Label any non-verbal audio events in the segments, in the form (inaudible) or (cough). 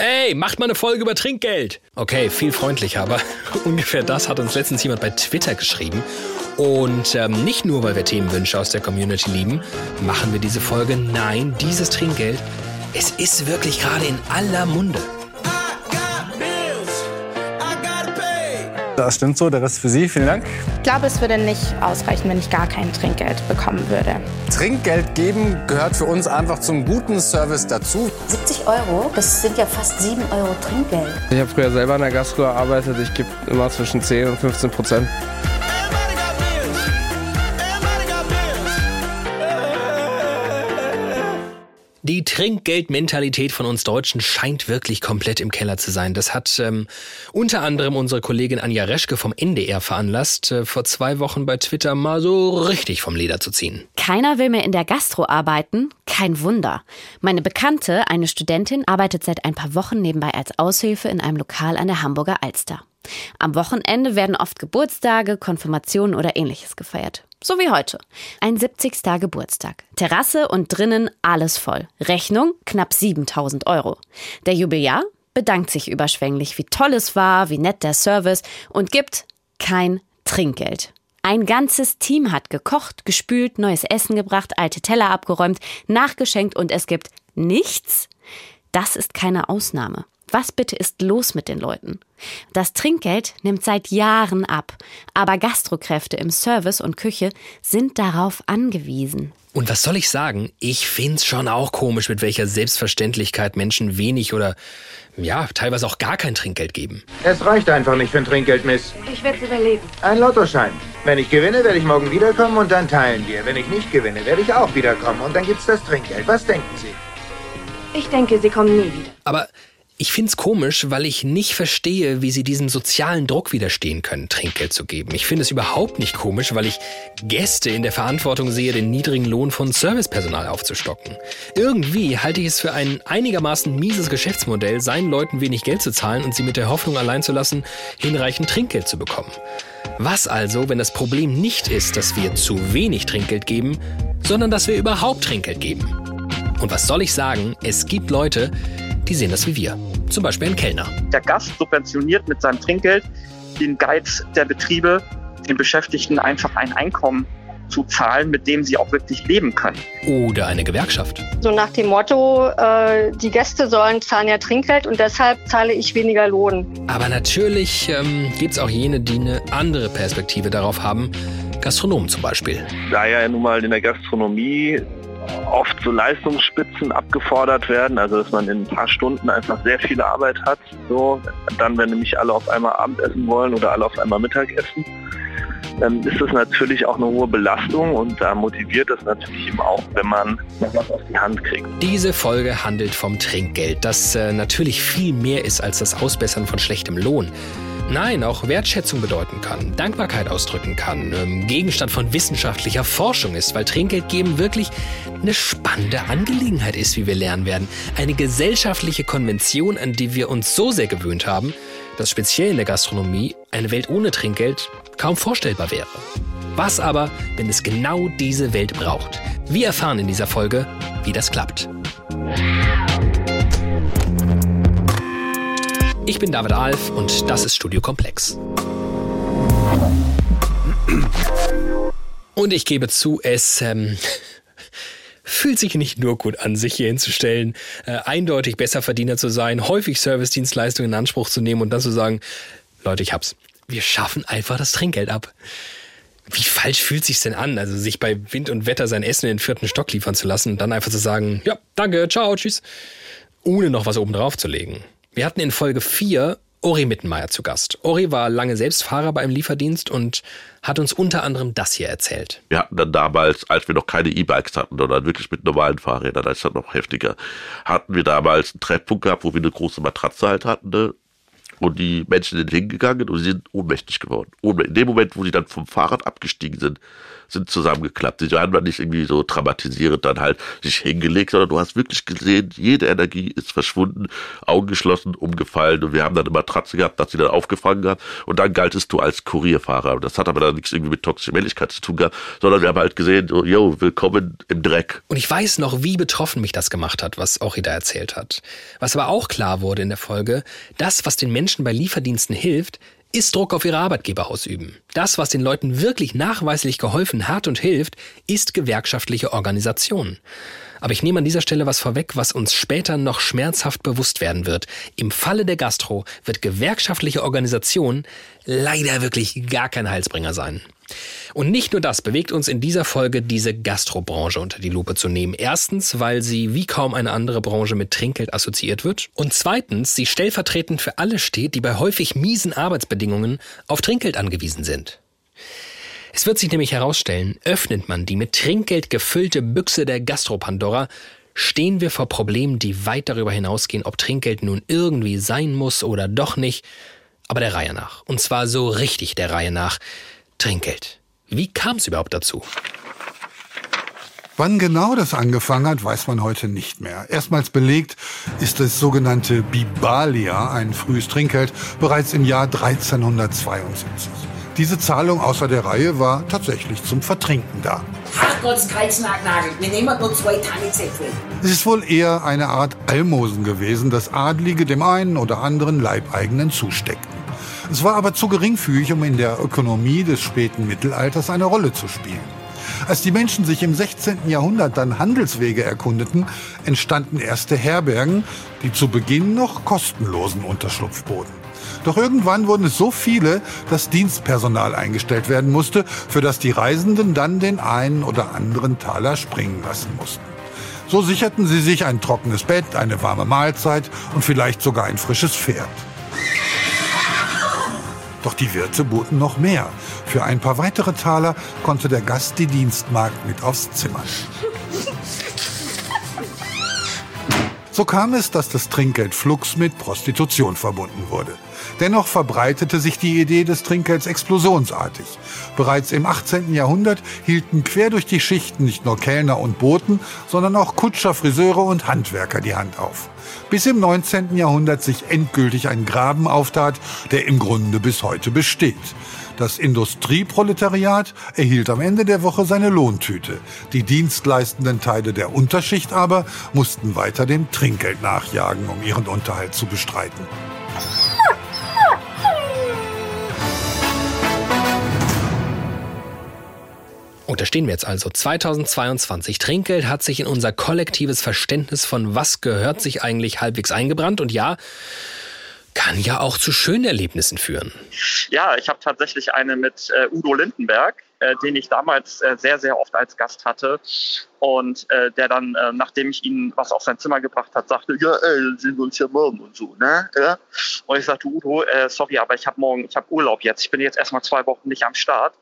Ey, macht mal eine Folge über Trinkgeld. Okay, viel freundlicher, aber (laughs) ungefähr das hat uns letztens jemand bei Twitter geschrieben. Und ähm, nicht nur, weil wir Themenwünsche aus der Community lieben, machen wir diese Folge. Nein, dieses Trinkgeld, es ist wirklich gerade in aller Munde. Das stimmt so, der Rest für Sie. Vielen Dank. Ich glaube, es würde nicht ausreichen, wenn ich gar kein Trinkgeld bekommen würde. Trinkgeld geben gehört für uns einfach zum guten Service dazu. 70 Euro, das sind ja fast 7 Euro Trinkgeld. Ich habe früher selber in der Gastro gearbeitet. Ich gebe immer zwischen 10 und 15 Prozent. Die Trinkgeldmentalität von uns Deutschen scheint wirklich komplett im Keller zu sein. Das hat ähm, unter anderem unsere Kollegin Anja Reschke vom NDR veranlasst, äh, vor zwei Wochen bei Twitter mal so richtig vom Leder zu ziehen. Keiner will mehr in der Gastro arbeiten? Kein Wunder. Meine Bekannte, eine Studentin, arbeitet seit ein paar Wochen nebenbei als Aushilfe in einem Lokal an der Hamburger Alster. Am Wochenende werden oft Geburtstage, Konfirmationen oder ähnliches gefeiert. So wie heute. Ein 70. Geburtstag. Terrasse und drinnen alles voll. Rechnung knapp 7000 Euro. Der Jubiläar bedankt sich überschwänglich, wie toll es war, wie nett der Service und gibt kein Trinkgeld. Ein ganzes Team hat gekocht, gespült, neues Essen gebracht, alte Teller abgeräumt, nachgeschenkt und es gibt nichts. Das ist keine Ausnahme. Was bitte ist los mit den Leuten? Das Trinkgeld nimmt seit Jahren ab, aber Gastrokräfte im Service und Küche sind darauf angewiesen. Und was soll ich sagen? Ich find's schon auch komisch, mit welcher Selbstverständlichkeit Menschen wenig oder ja, teilweise auch gar kein Trinkgeld geben. Es reicht einfach nicht für ein Trinkgeld, Miss. Ich werde es überleben. Ein Lottoschein. Wenn ich gewinne, werde ich morgen wiederkommen und dann teilen wir. Wenn ich nicht gewinne, werde ich auch wiederkommen und dann gibt's das Trinkgeld. Was denken Sie? Ich denke, Sie kommen nie wieder. Aber ich find's komisch, weil ich nicht verstehe, wie sie diesem sozialen Druck widerstehen können, Trinkgeld zu geben. Ich finde es überhaupt nicht komisch, weil ich Gäste in der Verantwortung sehe, den niedrigen Lohn von Servicepersonal aufzustocken. Irgendwie halte ich es für ein einigermaßen mieses Geschäftsmodell, seinen Leuten wenig Geld zu zahlen und sie mit der Hoffnung allein zu lassen, hinreichend Trinkgeld zu bekommen. Was also, wenn das Problem nicht ist, dass wir zu wenig Trinkgeld geben, sondern dass wir überhaupt Trinkgeld geben? Und was soll ich sagen? Es gibt Leute, die sehen das wie wir. Zum Beispiel ein Kellner. Der Gast subventioniert mit seinem Trinkgeld den Geiz der Betriebe, den Beschäftigten einfach ein Einkommen zu zahlen, mit dem sie auch wirklich leben können. Oder eine Gewerkschaft. So nach dem Motto, äh, die Gäste sollen zahlen ja Trinkgeld und deshalb zahle ich weniger Lohn. Aber natürlich ähm, gibt es auch jene, die eine andere Perspektive darauf haben. Gastronomen zum Beispiel. Da ja nun mal in der Gastronomie oft so Leistungsspitzen abgefordert werden, also dass man in ein paar Stunden einfach sehr viel Arbeit hat. So, dann, wenn nämlich alle auf einmal Abendessen wollen oder alle auf einmal Mittagessen, dann ist das natürlich auch eine hohe Belastung und da motiviert es natürlich eben auch, wenn man noch was auf die Hand kriegt. Diese Folge handelt vom Trinkgeld, das äh, natürlich viel mehr ist als das Ausbessern von schlechtem Lohn. Nein, auch Wertschätzung bedeuten kann, Dankbarkeit ausdrücken kann, ähm, Gegenstand von wissenschaftlicher Forschung ist, weil Trinkgeld geben wirklich eine spannende Angelegenheit ist, wie wir lernen werden. Eine gesellschaftliche Konvention, an die wir uns so sehr gewöhnt haben, dass speziell in der Gastronomie eine Welt ohne Trinkgeld kaum vorstellbar wäre. Was aber, wenn es genau diese Welt braucht? Wir erfahren in dieser Folge, wie das klappt. Ich bin David Alf und das ist Studio Komplex. Und ich gebe zu, es ähm, (laughs) fühlt sich nicht nur gut an, sich hier hinzustellen, äh, eindeutig Besserverdiener zu sein, häufig Servicedienstleistungen in Anspruch zu nehmen und dann zu sagen, Leute, ich hab's. Wir schaffen einfach das Trinkgeld ab. Wie falsch fühlt sich's denn an, also sich bei Wind und Wetter sein Essen in den vierten Stock liefern zu lassen und dann einfach zu sagen, ja, danke, ciao, tschüss, ohne noch was oben drauf zu legen. Wir hatten in Folge 4 Ori Mittenmeier zu Gast. Ori war lange selbst Fahrer beim Lieferdienst und hat uns unter anderem das hier erzählt. Wir hatten dann damals, als wir noch keine E-Bikes hatten, sondern wirklich mit normalen Fahrrädern, da ist das noch heftiger, hatten wir damals einen Treffpunkt gehabt, wo wir eine große Matratze halt hatten, ne? Und die Menschen sind hingegangen und sie sind ohnmächtig geworden. In dem Moment, wo sie dann vom Fahrrad abgestiegen sind, sind zusammengeklappt. Haben dann nicht irgendwie so traumatisierend dann halt sich hingelegt, sondern du hast wirklich gesehen, jede Energie ist verschwunden, Augen geschlossen, umgefallen und wir haben dann eine Matratze gehabt, dass sie dann aufgefangen haben und dann galtest du als Kurierfahrer. Das hat aber dann nichts irgendwie mit toxischer Männlichkeit zu tun gehabt, sondern wir haben halt gesehen, so, yo, willkommen im Dreck. Und ich weiß noch, wie betroffen mich das gemacht hat, was Orida erzählt hat. Was aber auch klar wurde in der Folge, das, was den Menschen bei Lieferdiensten hilft, ist Druck auf ihre Arbeitgeber ausüben. Das, was den Leuten wirklich nachweislich geholfen hat und hilft, ist gewerkschaftliche Organisation. Aber ich nehme an dieser Stelle was vorweg, was uns später noch schmerzhaft bewusst werden wird. Im Falle der Gastro wird gewerkschaftliche Organisation leider wirklich gar kein Heilsbringer sein. Und nicht nur das bewegt uns in dieser Folge, diese Gastrobranche unter die Lupe zu nehmen. Erstens, weil sie wie kaum eine andere Branche mit Trinkgeld assoziiert wird. Und zweitens, sie stellvertretend für alle steht, die bei häufig miesen Arbeitsbedingungen auf Trinkgeld angewiesen sind. Es wird sich nämlich herausstellen, öffnet man die mit Trinkgeld gefüllte Büchse der Gastropandora, stehen wir vor Problemen, die weit darüber hinausgehen, ob Trinkgeld nun irgendwie sein muss oder doch nicht, aber der Reihe nach. Und zwar so richtig der Reihe nach. Trinkgeld. Wie kam es überhaupt dazu? Wann genau das angefangen hat, weiß man heute nicht mehr. Erstmals belegt ist das sogenannte Bibalia, ein frühes Trinkgeld, bereits im Jahr 1372. Diese Zahlung außer der Reihe war tatsächlich zum Vertrinken da. Ach Gott, Kreisnagel, wir nehmen nur zwei Tannenzäpfel. Es ist wohl eher eine Art Almosen gewesen, das Adlige dem einen oder anderen Leibeigenen zusteckten. Es war aber zu geringfügig, um in der Ökonomie des späten Mittelalters eine Rolle zu spielen. Als die Menschen sich im 16. Jahrhundert dann Handelswege erkundeten, entstanden erste Herbergen, die zu Beginn noch kostenlosen Unterschlupf boten. Doch irgendwann wurden es so viele, dass Dienstpersonal eingestellt werden musste, für das die Reisenden dann den einen oder anderen Taler springen lassen mussten. So sicherten sie sich ein trockenes Bett, eine warme Mahlzeit und vielleicht sogar ein frisches Pferd. Doch die Wirte boten noch mehr. Für ein paar weitere Taler konnte der Gast die Dienstmagd mit aufs Zimmer. So kam es, dass das Trinkgeld Flux mit Prostitution verbunden wurde. Dennoch verbreitete sich die Idee des Trinkgelds explosionsartig. Bereits im 18. Jahrhundert hielten quer durch die Schichten nicht nur Kellner und Boten, sondern auch Kutscher, Friseure und Handwerker die Hand auf. Bis im 19. Jahrhundert sich endgültig ein Graben auftat, der im Grunde bis heute besteht. Das Industrieproletariat erhielt am Ende der Woche seine Lohntüte. Die dienstleistenden Teile der Unterschicht aber mussten weiter dem Trinkgeld nachjagen, um ihren Unterhalt zu bestreiten. Und da stehen wir jetzt also. 2022. Trinkgeld hat sich in unser kollektives Verständnis von was gehört sich eigentlich halbwegs eingebrannt. Und ja, kann ja auch zu schönen Erlebnissen führen. Ja, ich habe tatsächlich eine mit äh, Udo Lindenberg, äh, den ich damals äh, sehr, sehr oft als Gast hatte. Und äh, der dann, äh, nachdem ich ihn was auf sein Zimmer gebracht hat, sagte, ja, ey, sehen wir uns ja morgen und so, ne? Ja? Und ich sagte, Udo, äh, sorry, aber ich habe morgen, ich habe Urlaub jetzt. Ich bin jetzt erstmal zwei Wochen nicht am Start.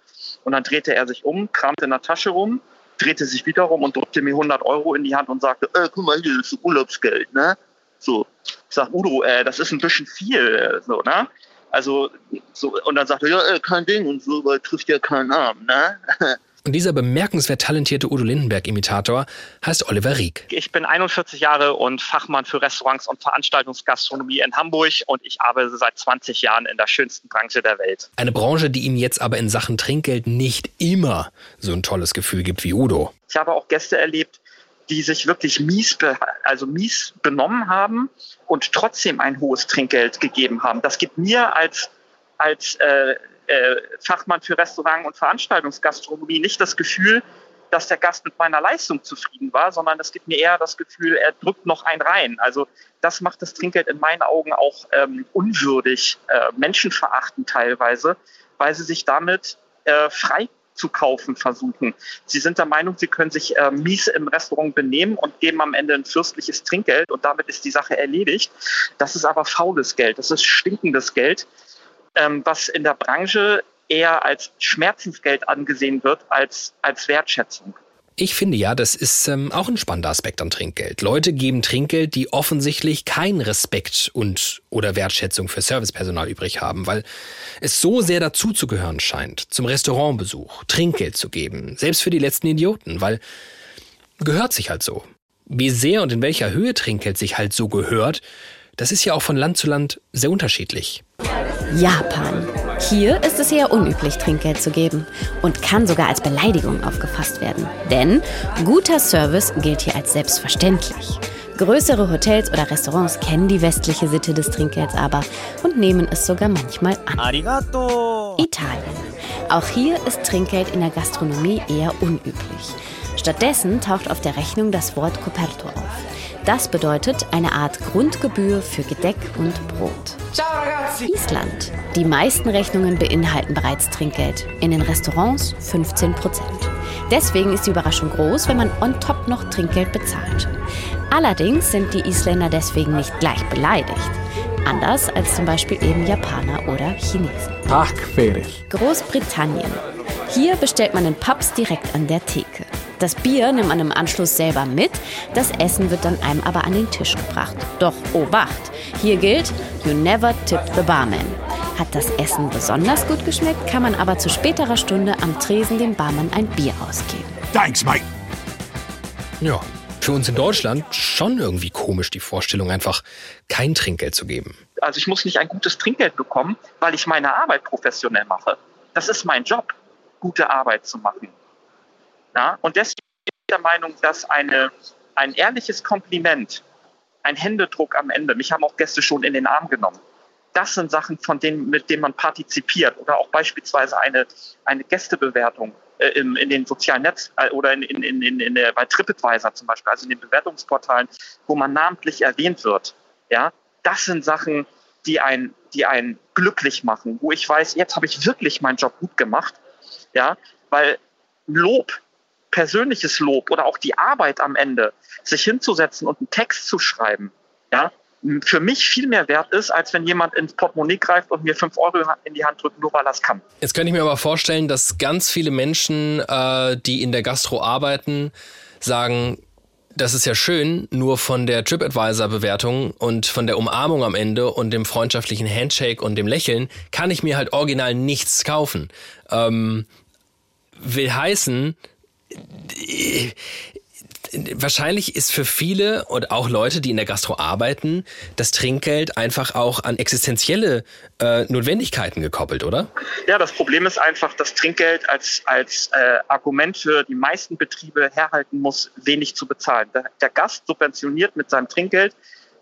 Und dann drehte er sich um, kramte in der Tasche rum, drehte sich wieder rum und drückte mir 100 Euro in die Hand und sagte, äh, guck mal, hier ist Urlaubsgeld, ne? So. Ich sag, Udo, äh, das ist ein bisschen viel, äh, so, ne? Also, so, und dann sagte er, ja, äh, kein Ding und so, weil trifft ja keinen Arm, ne? (laughs) Und dieser bemerkenswert talentierte Udo Lindenberg-Imitator heißt Oliver Rieck. Ich bin 41 Jahre und Fachmann für Restaurants und Veranstaltungsgastronomie in Hamburg und ich arbeite seit 20 Jahren in der schönsten Branche der Welt. Eine Branche, die ihm jetzt aber in Sachen Trinkgeld nicht immer so ein tolles Gefühl gibt wie Udo. Ich habe auch Gäste erlebt, die sich wirklich mies, also mies benommen haben und trotzdem ein hohes Trinkgeld gegeben haben. Das gibt mir als, als äh, äh, Fachmann für Restaurant- und Veranstaltungsgastronomie nicht das Gefühl, dass der Gast mit meiner Leistung zufrieden war, sondern es gibt mir eher das Gefühl, er drückt noch ein rein. Also das macht das Trinkgeld in meinen Augen auch ähm, unwürdig, äh, menschenverachtend teilweise, weil sie sich damit äh, frei zu kaufen versuchen. Sie sind der Meinung, sie können sich äh, mies im Restaurant benehmen und geben am Ende ein fürstliches Trinkgeld und damit ist die Sache erledigt. Das ist aber faules Geld, das ist stinkendes Geld ähm, was in der Branche eher als Schmerzensgeld angesehen wird als als Wertschätzung. Ich finde ja, das ist ähm, auch ein spannender Aspekt an Trinkgeld. Leute geben Trinkgeld, die offensichtlich keinen Respekt und oder Wertschätzung für Servicepersonal übrig haben, weil es so sehr dazuzugehören scheint, zum Restaurantbesuch Trinkgeld zu geben, selbst für die letzten Idioten, weil gehört sich halt so. Wie sehr und in welcher Höhe Trinkgeld sich halt so gehört, das ist ja auch von Land zu Land sehr unterschiedlich. Japan. Hier ist es eher unüblich, Trinkgeld zu geben und kann sogar als Beleidigung aufgefasst werden. Denn guter Service gilt hier als selbstverständlich. Größere Hotels oder Restaurants kennen die westliche Sitte des Trinkgelds aber und nehmen es sogar manchmal an. Arigato. Italien. Auch hier ist Trinkgeld in der Gastronomie eher unüblich. Stattdessen taucht auf der Rechnung das Wort Coperto auf. Das bedeutet eine Art Grundgebühr für Gedeck und Brot. Island. Die meisten Rechnungen beinhalten bereits Trinkgeld. In den Restaurants 15 Prozent. Deswegen ist die Überraschung groß, wenn man on top noch Trinkgeld bezahlt. Allerdings sind die Isländer deswegen nicht gleich beleidigt. Anders als zum Beispiel eben Japaner oder Chinesen. Ach, Großbritannien. Hier bestellt man den Pubs direkt an der Theke. Das Bier nimmt man im Anschluss selber mit, das Essen wird dann einem aber an den Tisch gebracht. Doch, oh Wacht, hier gilt, you never tip the barman. Hat das Essen besonders gut geschmeckt, kann man aber zu späterer Stunde am Tresen dem Barmann ein Bier ausgeben. Thanks, mate. Ja, für uns in Deutschland schon irgendwie komisch, die Vorstellung, einfach kein Trinkgeld zu geben. Also ich muss nicht ein gutes Trinkgeld bekommen, weil ich meine Arbeit professionell mache. Das ist mein Job, gute Arbeit zu machen. Ja? Und deswegen bin ich der Meinung, dass eine, ein ehrliches Kompliment, ein Händedruck am Ende, mich haben auch Gäste schon in den Arm genommen, das sind Sachen, von denen, mit denen man partizipiert. Oder auch beispielsweise eine, eine Gästebewertung äh, im, in den sozialen Netz äh, oder in, in, in, in, der, bei TripAdvisor zum Beispiel, also in den Bewertungsportalen, wo man namentlich erwähnt wird. Ja, das sind Sachen, die einen, die einen glücklich machen, wo ich weiß, jetzt habe ich wirklich meinen Job gut gemacht. Ja, weil Lob persönliches Lob oder auch die Arbeit am Ende, sich hinzusetzen und einen Text zu schreiben, ja, für mich viel mehr wert ist, als wenn jemand ins Portemonnaie greift und mir fünf Euro in die Hand drückt, nur weil er es kann. Jetzt könnte ich mir aber vorstellen, dass ganz viele Menschen, äh, die in der Gastro arbeiten, sagen, das ist ja schön, nur von der TripAdvisor-Bewertung und von der Umarmung am Ende und dem freundschaftlichen Handshake und dem Lächeln kann ich mir halt original nichts kaufen. Ähm, will heißen, wahrscheinlich ist für viele und auch Leute, die in der Gastro arbeiten, das Trinkgeld einfach auch an existenzielle äh, Notwendigkeiten gekoppelt, oder? Ja, das Problem ist einfach, dass Trinkgeld als, als äh, Argument für die meisten Betriebe herhalten muss, wenig zu bezahlen. Der, der Gast subventioniert mit seinem Trinkgeld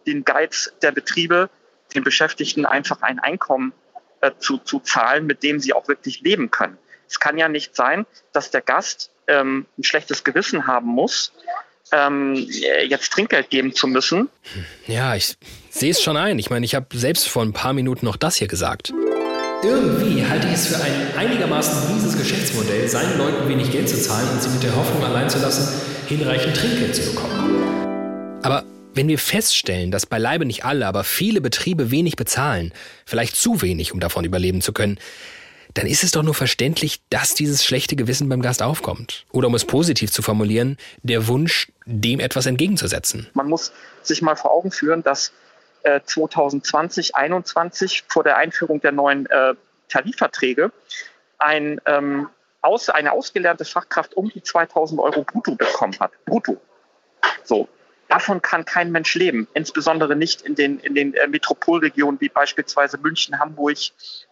den Geiz der Betriebe, den Beschäftigten einfach ein Einkommen äh, zu, zu zahlen, mit dem sie auch wirklich leben können. Es kann ja nicht sein, dass der Gast ähm, ein schlechtes Gewissen haben muss, ähm, jetzt Trinkgeld geben zu müssen. Ja, ich sehe es schon ein. Ich meine, ich habe selbst vor ein paar Minuten noch das hier gesagt. Irgendwie halte ich es für ein einigermaßen mieses Geschäftsmodell, seinen Leuten wenig Geld zu zahlen und sie mit der Hoffnung allein zu lassen, hinreichend Trinkgeld zu bekommen. Aber wenn wir feststellen, dass beileibe nicht alle, aber viele Betriebe wenig bezahlen, vielleicht zu wenig, um davon überleben zu können, dann ist es doch nur verständlich, dass dieses schlechte Gewissen beim Gast aufkommt. Oder um es positiv zu formulieren, der Wunsch, dem etwas entgegenzusetzen. Man muss sich mal vor Augen führen, dass äh, 2020, 2021 vor der Einführung der neuen äh, Tarifverträge ein, ähm, aus, eine ausgelernte Fachkraft um die 2000 Euro brutto bekommen hat. Brutto. So. Davon kann kein Mensch leben, insbesondere nicht in den, in den äh, Metropolregionen wie beispielsweise München, Hamburg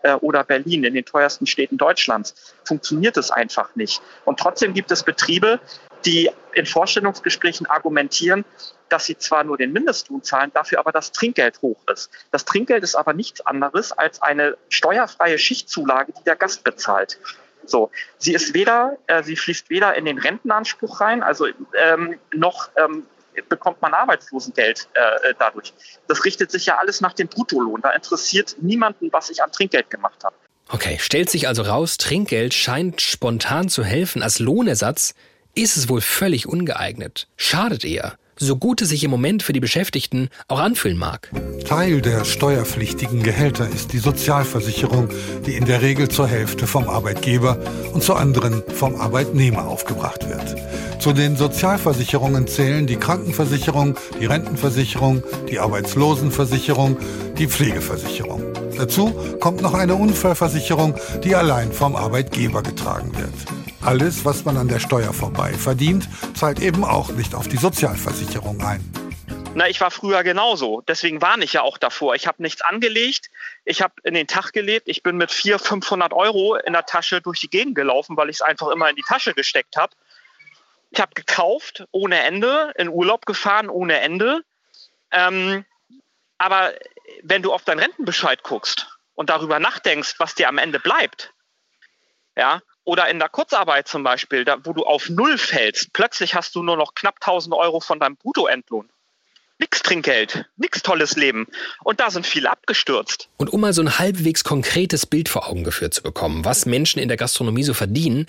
äh, oder Berlin, in den teuersten Städten Deutschlands. Funktioniert es einfach nicht. Und trotzdem gibt es Betriebe, die in Vorstellungsgesprächen argumentieren, dass sie zwar nur den Mindestlohn zahlen, dafür aber das Trinkgeld hoch ist. Das Trinkgeld ist aber nichts anderes als eine steuerfreie Schichtzulage, die der Gast bezahlt. So, sie ist weder, äh, sie fließt weder in den Rentenanspruch rein, also ähm, noch ähm, bekommt man Arbeitslosengeld äh, äh, dadurch. Das richtet sich ja alles nach dem Bruttolohn. Da interessiert niemanden, was ich an Trinkgeld gemacht habe. Okay, stellt sich also raus, Trinkgeld scheint spontan zu helfen. Als Lohnersatz ist es wohl völlig ungeeignet. Schadet eher. So gut es sich im Moment für die Beschäftigten auch anfühlen mag. Teil der steuerpflichtigen Gehälter ist die Sozialversicherung, die in der Regel zur Hälfte vom Arbeitgeber und zur anderen vom Arbeitnehmer aufgebracht wird. Zu den Sozialversicherungen zählen die Krankenversicherung, die Rentenversicherung, die Arbeitslosenversicherung, die Pflegeversicherung. Dazu kommt noch eine Unfallversicherung, die allein vom Arbeitgeber getragen wird. Alles, was man an der Steuer vorbei verdient, zahlt eben auch nicht auf die Sozialversicherung ein. Na, ich war früher genauso. Deswegen warne ich ja auch davor. Ich habe nichts angelegt. Ich habe in den Tag gelebt. Ich bin mit 400, 500 Euro in der Tasche durch die Gegend gelaufen, weil ich es einfach immer in die Tasche gesteckt habe. Ich habe gekauft ohne Ende, in Urlaub gefahren ohne Ende. Ähm, aber wenn du auf deinen Rentenbescheid guckst und darüber nachdenkst, was dir am Ende bleibt, ja, oder in der Kurzarbeit zum Beispiel, da, wo du auf Null fällst, plötzlich hast du nur noch knapp 1000 Euro von deinem Bruttoentlohn. Nix Trinkgeld, nix tolles Leben. Und da sind viele abgestürzt. Und um mal so ein halbwegs konkretes Bild vor Augen geführt zu bekommen, was Menschen in der Gastronomie so verdienen,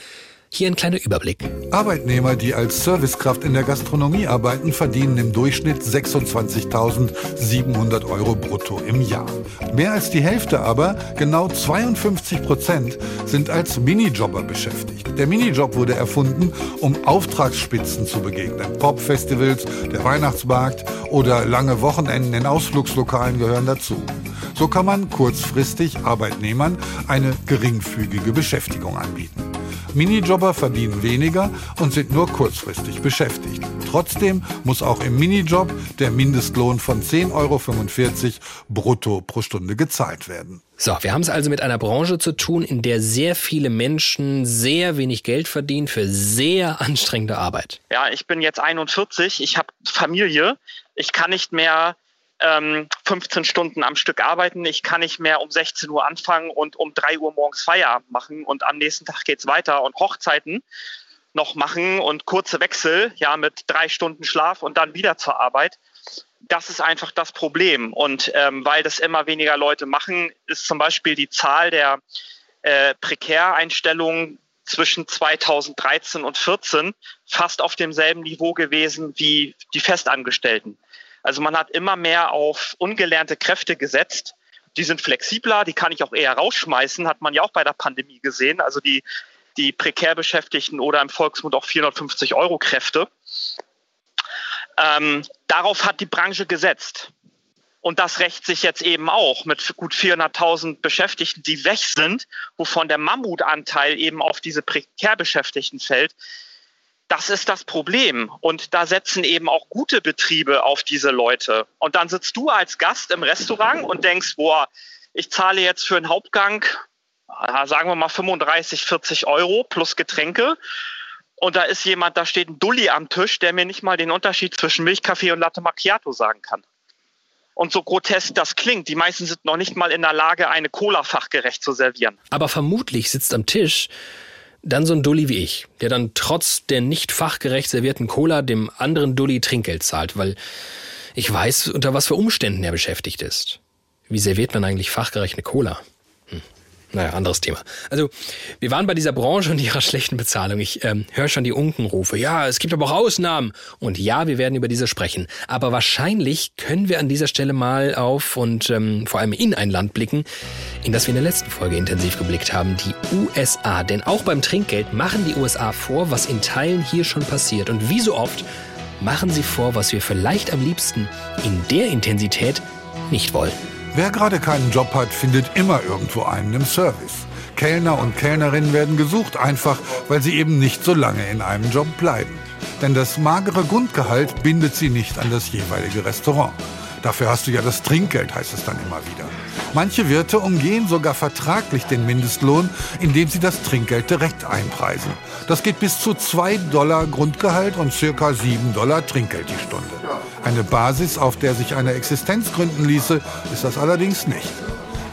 hier ein kleiner Überblick. Arbeitnehmer, die als Servicekraft in der Gastronomie arbeiten, verdienen im Durchschnitt 26.700 Euro brutto im Jahr. Mehr als die Hälfte aber, genau 52 Prozent, sind als Minijobber beschäftigt. Der Minijob wurde erfunden, um Auftragsspitzen zu begegnen. Popfestivals, der Weihnachtsmarkt oder lange Wochenenden in Ausflugslokalen gehören dazu. So kann man kurzfristig Arbeitnehmern eine geringfügige Beschäftigung anbieten. Minijobber verdienen weniger und sind nur kurzfristig beschäftigt. Trotzdem muss auch im Minijob der Mindestlohn von 10,45 Euro brutto pro Stunde gezahlt werden. So, wir haben es also mit einer Branche zu tun, in der sehr viele Menschen sehr wenig Geld verdienen für sehr anstrengende Arbeit. Ja, ich bin jetzt 41, ich habe Familie, ich kann nicht mehr ähm, 15 Stunden am Stück arbeiten. Ich kann nicht mehr um 16 Uhr anfangen und um 3 Uhr morgens Feierabend machen und am nächsten Tag geht es weiter und Hochzeiten noch machen und kurze Wechsel, ja, mit drei Stunden Schlaf und dann wieder zur Arbeit. Das ist einfach das Problem. Und ähm, weil das immer weniger Leute machen, ist zum Beispiel die Zahl der äh, Prekäreinstellungen zwischen 2013 und 2014 fast auf demselben Niveau gewesen wie die Festangestellten. Also man hat immer mehr auf ungelernte Kräfte gesetzt. Die sind flexibler, die kann ich auch eher rausschmeißen, hat man ja auch bei der Pandemie gesehen. Also die, die prekär Beschäftigten oder im Volksmund auch 450 Euro Kräfte. Ähm, darauf hat die Branche gesetzt. Und das rächt sich jetzt eben auch mit gut 400.000 Beschäftigten, die weg sind, wovon der Mammutanteil eben auf diese prekär Beschäftigten fällt. Das ist das Problem. Und da setzen eben auch gute Betriebe auf diese Leute. Und dann sitzt du als Gast im Restaurant und denkst, boah, ich zahle jetzt für einen Hauptgang, sagen wir mal 35, 40 Euro plus Getränke. Und da ist jemand, da steht ein Dulli am Tisch, der mir nicht mal den Unterschied zwischen Milchkaffee und Latte Macchiato sagen kann. Und so grotesk das klingt, die meisten sind noch nicht mal in der Lage, eine Cola fachgerecht zu servieren. Aber vermutlich sitzt am Tisch dann so ein Dulli wie ich, der dann trotz der nicht fachgerecht servierten Cola dem anderen Dulli Trinkgeld zahlt, weil ich weiß, unter was für Umständen er beschäftigt ist. Wie serviert man eigentlich fachgerecht eine Cola? Naja, anderes Thema. Also, wir waren bei dieser Branche und ihrer schlechten Bezahlung. Ich ähm, höre schon die Unkenrufe. Ja, es gibt aber auch Ausnahmen. Und ja, wir werden über diese sprechen. Aber wahrscheinlich können wir an dieser Stelle mal auf und ähm, vor allem in ein Land blicken, in das wir in der letzten Folge intensiv geblickt haben, die USA. Denn auch beim Trinkgeld machen die USA vor, was in Teilen hier schon passiert. Und wie so oft machen sie vor, was wir vielleicht am liebsten in der Intensität nicht wollen. Wer gerade keinen Job hat, findet immer irgendwo einen im Service. Kellner und Kellnerinnen werden gesucht, einfach weil sie eben nicht so lange in einem Job bleiben. Denn das magere Grundgehalt bindet sie nicht an das jeweilige Restaurant. Dafür hast du ja das Trinkgeld, heißt es dann immer wieder. Manche Wirte umgehen sogar vertraglich den Mindestlohn, indem sie das Trinkgeld direkt einpreisen. Das geht bis zu 2 Dollar Grundgehalt und circa 7 Dollar Trinkgeld die Stunde. Eine Basis, auf der sich eine Existenz gründen ließe, ist das allerdings nicht.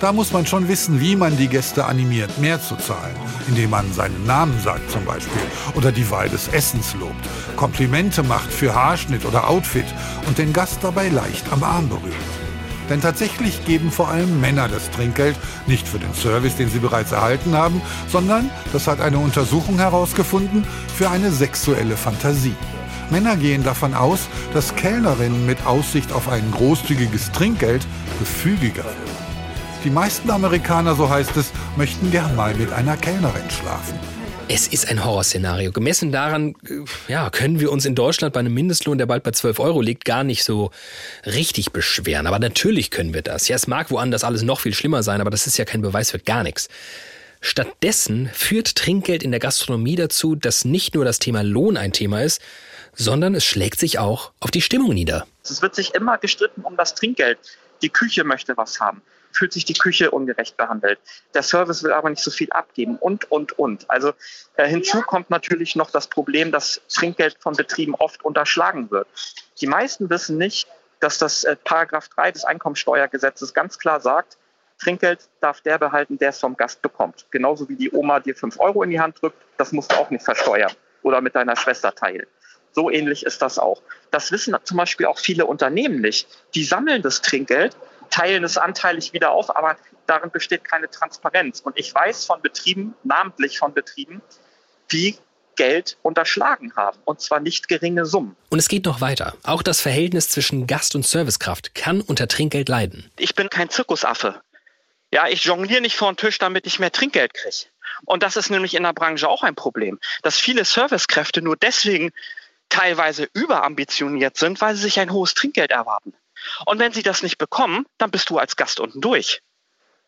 Da muss man schon wissen, wie man die Gäste animiert, mehr zu zahlen, indem man seinen Namen sagt zum Beispiel oder die Wahl des Essens lobt, Komplimente macht für Haarschnitt oder Outfit und den Gast dabei leicht am Arm berührt. Denn tatsächlich geben vor allem Männer das Trinkgeld nicht für den Service, den sie bereits erhalten haben, sondern, das hat eine Untersuchung herausgefunden, für eine sexuelle Fantasie. Männer gehen davon aus, dass Kellnerinnen mit Aussicht auf ein großzügiges Trinkgeld gefügiger sind. Die meisten Amerikaner, so heißt es, möchten gern mal mit einer Kellnerin schlafen. Es ist ein Horrorszenario. Gemessen daran, äh, ja, können wir uns in Deutschland bei einem Mindestlohn, der bald bei 12 Euro liegt, gar nicht so richtig beschweren. Aber natürlich können wir das. Ja, es mag woanders alles noch viel schlimmer sein, aber das ist ja kein Beweis für gar nichts. Stattdessen führt Trinkgeld in der Gastronomie dazu, dass nicht nur das Thema Lohn ein Thema ist, sondern es schlägt sich auch auf die Stimmung nieder. Es wird sich immer gestritten um das Trinkgeld. Die Küche möchte was haben fühlt sich die Küche ungerecht behandelt. Der Service will aber nicht so viel abgeben und, und, und. Also äh, hinzu kommt natürlich noch das Problem, dass Trinkgeld von Betrieben oft unterschlagen wird. Die meisten wissen nicht, dass das äh, Paragraph 3 des Einkommensteuergesetzes ganz klar sagt, Trinkgeld darf der behalten, der es vom Gast bekommt. Genauso wie die Oma dir 5 Euro in die Hand drückt, das musst du auch nicht versteuern oder mit deiner Schwester teilen. So ähnlich ist das auch. Das wissen zum Beispiel auch viele Unternehmen nicht. Die sammeln das Trinkgeld teilen es anteilig wieder auf, aber darin besteht keine Transparenz. Und ich weiß von Betrieben, namentlich von Betrieben, die Geld unterschlagen haben. Und zwar nicht geringe Summen. Und es geht noch weiter. Auch das Verhältnis zwischen Gast und Servicekraft kann unter Trinkgeld leiden. Ich bin kein Zirkusaffe. Ja, ich jongliere nicht vor den Tisch, damit ich mehr Trinkgeld kriege. Und das ist nämlich in der Branche auch ein Problem, dass viele Servicekräfte nur deswegen teilweise überambitioniert sind, weil sie sich ein hohes Trinkgeld erwarten. Und wenn sie das nicht bekommen, dann bist du als Gast unten durch.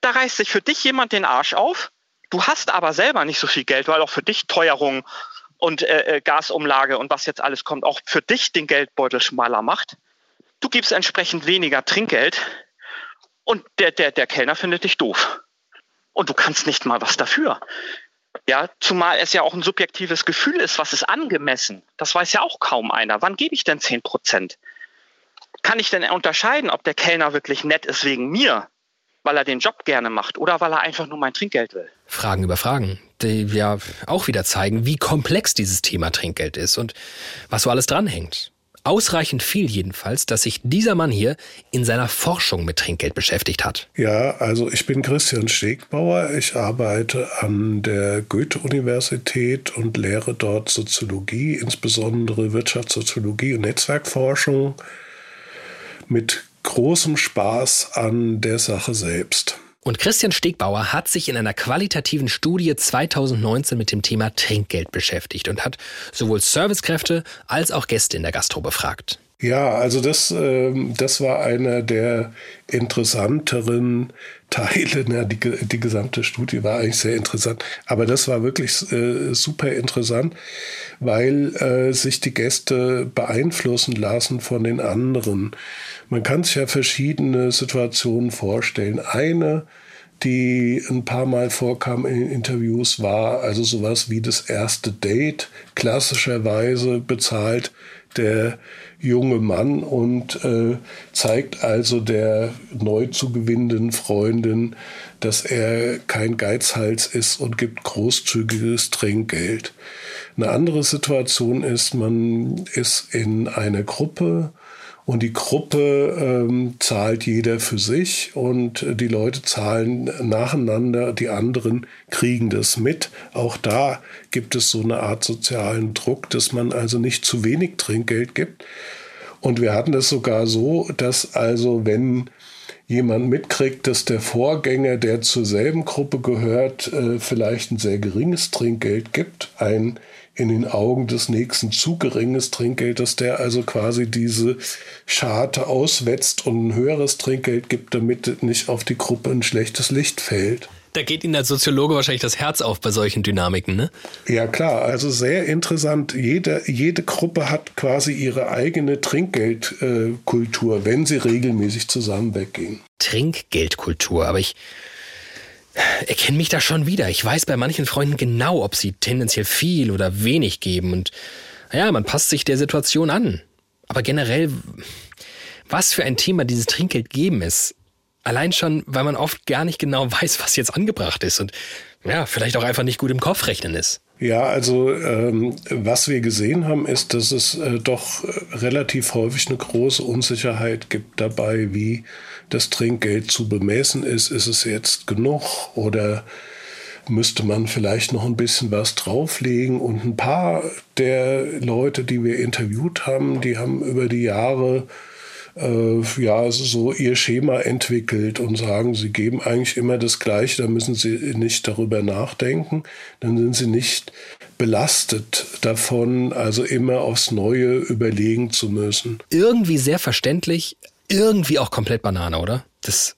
Da reißt sich für dich jemand den Arsch auf. Du hast aber selber nicht so viel Geld, weil auch für dich Teuerung und äh, äh, Gasumlage und was jetzt alles kommt, auch für dich den Geldbeutel schmaler macht. Du gibst entsprechend weniger Trinkgeld und der, der, der Kellner findet dich doof. Und du kannst nicht mal was dafür. Ja, zumal es ja auch ein subjektives Gefühl ist, was ist angemessen. Das weiß ja auch kaum einer. Wann gebe ich denn 10 Prozent? Kann ich denn unterscheiden, ob der Kellner wirklich nett ist wegen mir, weil er den Job gerne macht oder weil er einfach nur mein Trinkgeld will? Fragen über Fragen, die ja auch wieder zeigen, wie komplex dieses Thema Trinkgeld ist und was so alles dranhängt. Ausreichend viel jedenfalls, dass sich dieser Mann hier in seiner Forschung mit Trinkgeld beschäftigt hat. Ja, also ich bin Christian Stegbauer. Ich arbeite an der Goethe-Universität und lehre dort Soziologie, insbesondere Wirtschaftssoziologie und Netzwerkforschung mit großem Spaß an der Sache selbst. Und Christian Stegbauer hat sich in einer qualitativen Studie 2019 mit dem Thema Trinkgeld beschäftigt und hat sowohl Servicekräfte als auch Gäste in der Gastro befragt. Ja, also das, äh, das war einer der interessanteren Teile. Na, die, die gesamte Studie war eigentlich sehr interessant. Aber das war wirklich äh, super interessant, weil äh, sich die Gäste beeinflussen lassen von den anderen. Man kann sich ja verschiedene Situationen vorstellen. Eine, die ein paar Mal vorkam in Interviews, war also sowas wie das erste Date. Klassischerweise bezahlt der junge Mann und äh, zeigt also der neu zu gewinnenden Freundin, dass er kein Geizhals ist und gibt großzügiges Trinkgeld. Eine andere Situation ist, man ist in einer Gruppe und die Gruppe ähm, zahlt jeder für sich und die Leute zahlen nacheinander, die anderen kriegen das mit. Auch da gibt es so eine Art sozialen Druck, dass man also nicht zu wenig Trinkgeld gibt. Und wir hatten es sogar so, dass also wenn jemand mitkriegt, dass der Vorgänger, der zur selben Gruppe gehört, äh, vielleicht ein sehr geringes Trinkgeld gibt, ein in den Augen des Nächsten zu geringes Trinkgeld, dass der also quasi diese Scharte auswetzt und ein höheres Trinkgeld gibt, damit nicht auf die Gruppe ein schlechtes Licht fällt. Da geht Ihnen als Soziologe wahrscheinlich das Herz auf bei solchen Dynamiken, ne? Ja, klar. Also sehr interessant. Jede, jede Gruppe hat quasi ihre eigene Trinkgeldkultur, äh, wenn sie regelmäßig zusammen weggehen. Trinkgeldkultur. Aber ich erkenne mich da schon wieder. Ich weiß bei manchen Freunden genau, ob sie tendenziell viel oder wenig geben. Und ja, man passt sich der Situation an. Aber generell, was für ein Thema dieses Trinkgeld geben ist, allein schon, weil man oft gar nicht genau (laughs) weiß, was jetzt angebracht ist und ja, vielleicht auch einfach nicht gut im Kopf rechnen ist. Ja, also ähm, was wir gesehen haben, ist, dass es äh, doch relativ häufig eine große Unsicherheit gibt dabei, wie das Trinkgeld zu bemessen ist. Ist es jetzt genug oder müsste man vielleicht noch ein bisschen was drauflegen. Und ein paar der Leute, die wir interviewt haben, die haben über die Jahre ja, so ihr Schema entwickelt und sagen, sie geben eigentlich immer das Gleiche, da müssen sie nicht darüber nachdenken, dann sind sie nicht belastet davon, also immer aufs Neue überlegen zu müssen. Irgendwie sehr verständlich, irgendwie auch komplett Banane, oder? Das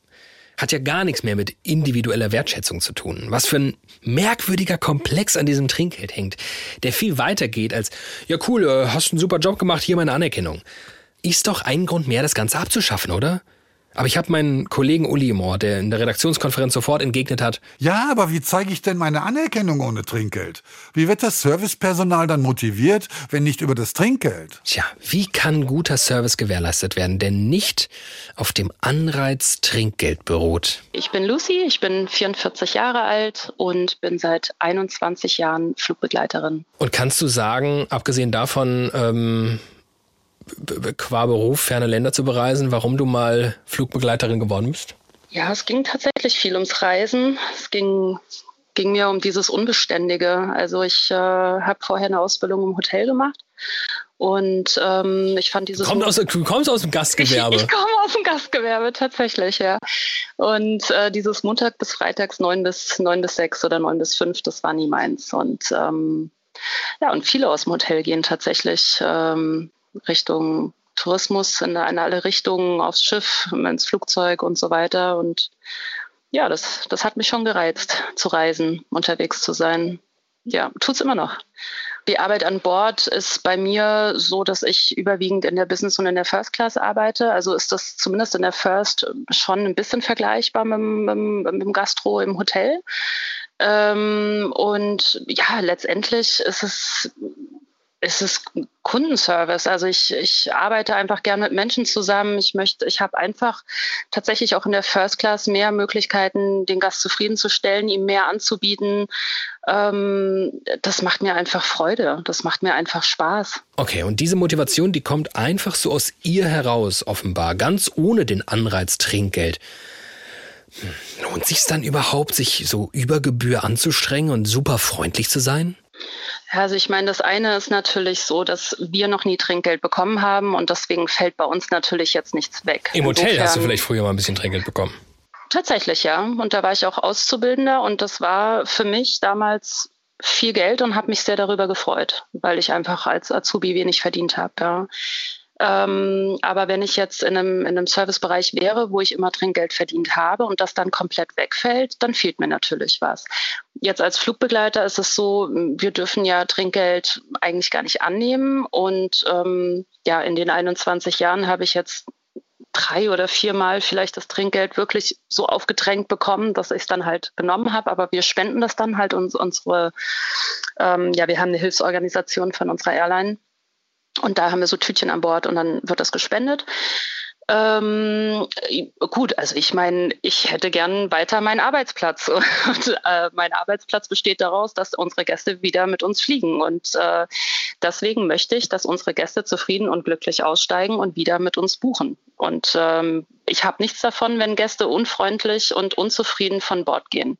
hat ja gar nichts mehr mit individueller Wertschätzung zu tun. Was für ein merkwürdiger Komplex an diesem Trinkgeld hängt, der viel weiter geht als, ja cool, äh, hast einen super Job gemacht, hier meine Anerkennung ist doch ein Grund mehr, das Ganze abzuschaffen, oder? Aber ich habe meinen Kollegen Uli Mohr, der in der Redaktionskonferenz sofort entgegnet hat. Ja, aber wie zeige ich denn meine Anerkennung ohne Trinkgeld? Wie wird das Servicepersonal dann motiviert, wenn nicht über das Trinkgeld? Tja, wie kann guter Service gewährleistet werden, der nicht auf dem Anreiz Trinkgeld beruht? Ich bin Lucy, ich bin 44 Jahre alt und bin seit 21 Jahren Flugbegleiterin. Und kannst du sagen, abgesehen davon, ähm, qua Beruf ferne Länder zu bereisen, warum du mal Flugbegleiterin geworden bist? Ja, es ging tatsächlich viel ums Reisen. Es ging, ging mir um dieses Unbeständige. Also ich äh, habe vorher eine Ausbildung im Hotel gemacht und ähm, ich fand dieses. Du kommst, aus, du kommst aus dem Gastgewerbe. Ich, (laughs) ich komme aus dem Gastgewerbe, tatsächlich, ja. Und äh, dieses Montag bis Freitags 9 bis, 9 bis 6 oder 9 bis 5, das war nie meins. Und ähm, ja, und viele aus dem Hotel gehen tatsächlich ähm, Richtung Tourismus in, in alle Richtungen, aufs Schiff, ins Flugzeug und so weiter. Und ja, das, das hat mich schon gereizt, zu reisen, unterwegs zu sein. Ja, tut's immer noch. Die Arbeit an Bord ist bei mir so, dass ich überwiegend in der Business und in der First Class arbeite. Also ist das zumindest in der First schon ein bisschen vergleichbar mit, mit, mit dem Gastro im Hotel. Ähm, und ja, letztendlich ist es es ist Kundenservice. Also ich, ich arbeite einfach gern mit Menschen zusammen. Ich möchte, ich habe einfach tatsächlich auch in der First Class mehr Möglichkeiten, den Gast zufriedenzustellen, ihm mehr anzubieten. Ähm, das macht mir einfach Freude. Das macht mir einfach Spaß. Okay, und diese Motivation, die kommt einfach so aus ihr heraus, offenbar, ganz ohne den Anreiz Trinkgeld. Hm, lohnt sich dann überhaupt, sich so über Gebühr anzustrengen und super freundlich zu sein? Also ich meine, das eine ist natürlich so, dass wir noch nie Trinkgeld bekommen haben und deswegen fällt bei uns natürlich jetzt nichts weg. Im Hotel Insofern, hast du vielleicht früher mal ein bisschen Trinkgeld bekommen. Tatsächlich, ja. Und da war ich auch Auszubildender und das war für mich damals viel Geld und habe mich sehr darüber gefreut, weil ich einfach als Azubi wenig verdient habe. Ja. Ähm, aber wenn ich jetzt in einem, in einem Servicebereich wäre, wo ich immer Trinkgeld verdient habe und das dann komplett wegfällt, dann fehlt mir natürlich was. Jetzt als Flugbegleiter ist es so, wir dürfen ja Trinkgeld eigentlich gar nicht annehmen. Und ähm, ja, in den 21 Jahren habe ich jetzt drei oder viermal vielleicht das Trinkgeld wirklich so aufgedrängt bekommen, dass ich es dann halt genommen habe. Aber wir spenden das dann halt uns unsere, ähm, ja, wir haben eine Hilfsorganisation von unserer Airline und da haben wir so Tütchen an Bord und dann wird das gespendet. Ähm, gut, also ich meine, ich hätte gern weiter meinen Arbeitsplatz. (laughs) Und, äh, mein Arbeitsplatz besteht daraus, dass unsere Gäste wieder mit uns fliegen. Und äh, deswegen möchte ich, dass unsere Gäste zufrieden und glücklich aussteigen und wieder mit uns buchen. Und ähm, ich habe nichts davon, wenn Gäste unfreundlich und unzufrieden von Bord gehen.